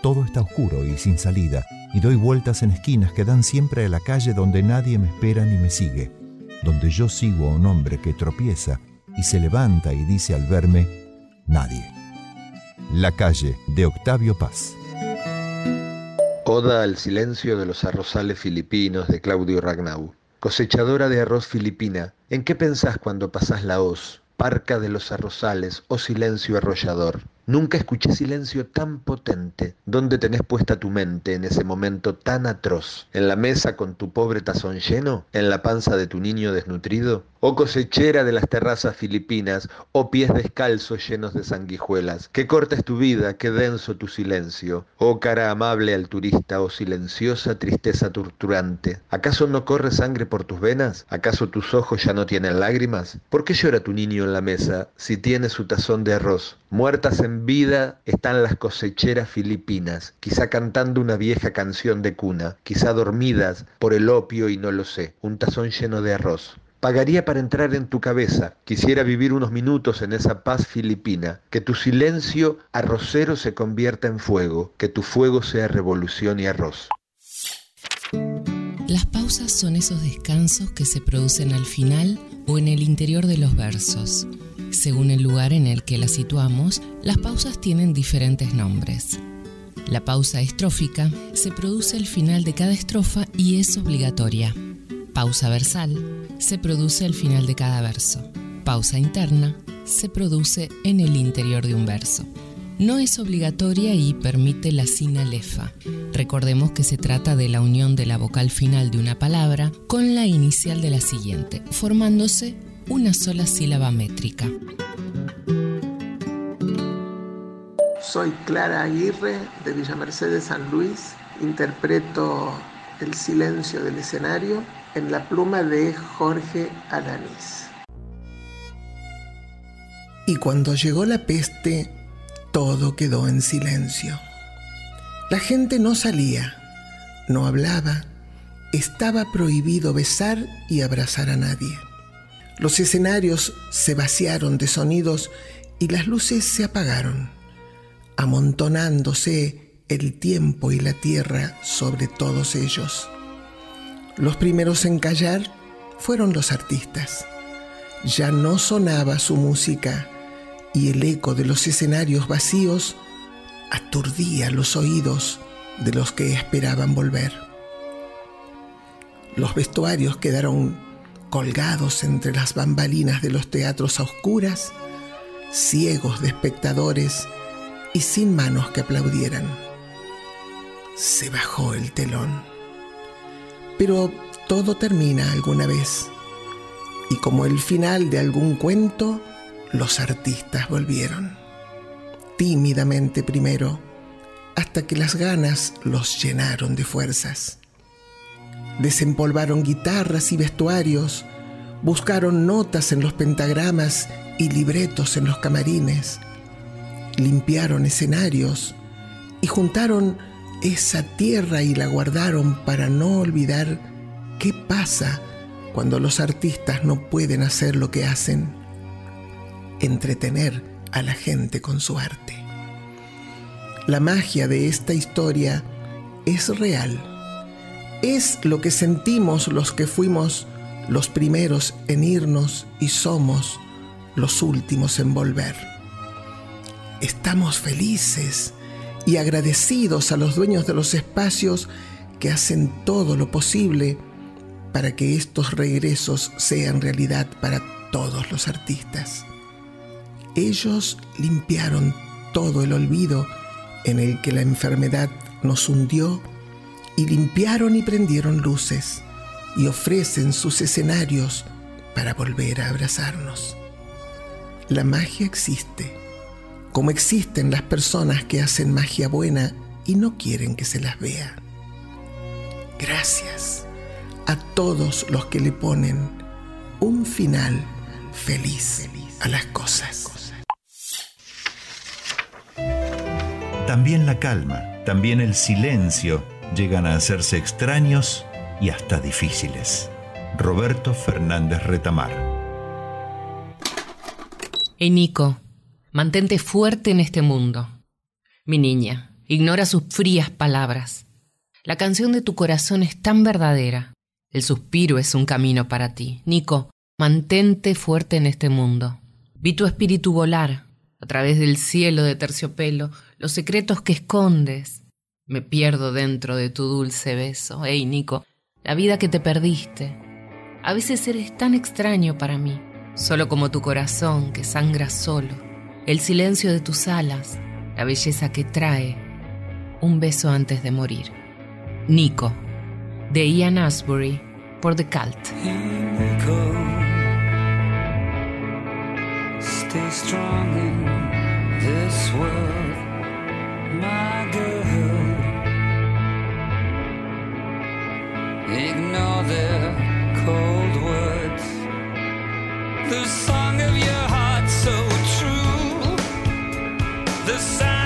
Todo está oscuro y sin salida, y doy vueltas en esquinas que dan siempre a la calle donde nadie me espera ni me sigue, donde yo sigo a un hombre que tropieza y se levanta y dice al verme, nadie. La calle de Octavio Paz. Oda al silencio de los arrozales filipinos de Claudio Ragnau. Cosechadora de arroz filipina, ¿en qué pensás cuando pasás la hoz? Parca de los arrozales, oh silencio arrollador. Nunca escuché silencio tan potente. ¿Dónde tenés puesta tu mente en ese momento tan atroz? ¿En la mesa con tu pobre tazón lleno? ¿En la panza de tu niño desnutrido? Oh cosechera de las terrazas filipinas, oh pies descalzos llenos de sanguijuelas, qué corta es tu vida, qué denso tu silencio, oh cara amable al turista, oh silenciosa tristeza torturante. ¿Acaso no corre sangre por tus venas? ¿Acaso tus ojos ya no tienen lágrimas? ¿Por qué llora tu niño en la mesa si tiene su tazón de arroz? Muertas en vida están las cosecheras filipinas, quizá cantando una vieja canción de cuna, quizá dormidas por el opio y no lo sé, un tazón lleno de arroz. Pagaría para entrar en tu cabeza. Quisiera vivir unos minutos en esa paz filipina. Que tu silencio arrocero se convierta en fuego. Que tu fuego sea revolución y arroz. Las pausas son esos descansos que se producen al final o en el interior de los versos. Según el lugar en el que las situamos, las pausas tienen diferentes nombres. La pausa estrófica se produce al final de cada estrofa y es obligatoria. Pausa versal se produce al final de cada verso. Pausa interna se produce en el interior de un verso. No es obligatoria y permite la sinalefa. Recordemos que se trata de la unión de la vocal final de una palabra con la inicial de la siguiente, formándose una sola sílaba métrica. Soy Clara Aguirre de Villa Mercedes San Luis. Interpreto El silencio del escenario en la pluma de Jorge Alanis. Y cuando llegó la peste, todo quedó en silencio. La gente no salía, no hablaba, estaba prohibido besar y abrazar a nadie. Los escenarios se vaciaron de sonidos y las luces se apagaron, amontonándose el tiempo y la tierra sobre todos ellos. Los primeros en callar fueron los artistas. Ya no sonaba su música y el eco de los escenarios vacíos aturdía los oídos de los que esperaban volver. Los vestuarios quedaron colgados entre las bambalinas de los teatros a oscuras, ciegos de espectadores y sin manos que aplaudieran. Se bajó el telón. Pero todo termina alguna vez. Y como el final de algún cuento, los artistas volvieron. Tímidamente primero, hasta que las ganas los llenaron de fuerzas. Desempolvaron guitarras y vestuarios, buscaron notas en los pentagramas y libretos en los camarines, limpiaron escenarios y juntaron esa tierra y la guardaron para no olvidar qué pasa cuando los artistas no pueden hacer lo que hacen, entretener a la gente con su arte. La magia de esta historia es real. Es lo que sentimos los que fuimos los primeros en irnos y somos los últimos en volver. Estamos felices y agradecidos a los dueños de los espacios que hacen todo lo posible para que estos regresos sean realidad para todos los artistas. Ellos limpiaron todo el olvido en el que la enfermedad nos hundió y limpiaron y prendieron luces y ofrecen sus escenarios para volver a abrazarnos. La magia existe, como existen las personas que hacen magia buena y no quieren que se las vea. Gracias a todos los que le ponen un final feliz a las cosas. También la calma, también el silencio llegan a hacerse extraños y hasta difíciles. Roberto Fernández Retamar. Hey Nico, mantente fuerte en este mundo. Mi niña, ignora sus frías palabras. La canción de tu corazón es tan verdadera. El suspiro es un camino para ti. Nico, mantente fuerte en este mundo. Vi tu espíritu volar a través del cielo de terciopelo, los secretos que escondes. Me pierdo dentro de tu dulce beso. Hey, Nico, la vida que te perdiste. A veces eres tan extraño para mí, solo como tu corazón que sangra solo, el silencio de tus alas, la belleza que trae un beso antes de morir. Nico, de Ian Asbury, por The Cult. Stay strong in this world, my girl. Ignore their cold words. The song of your heart so true. The sigh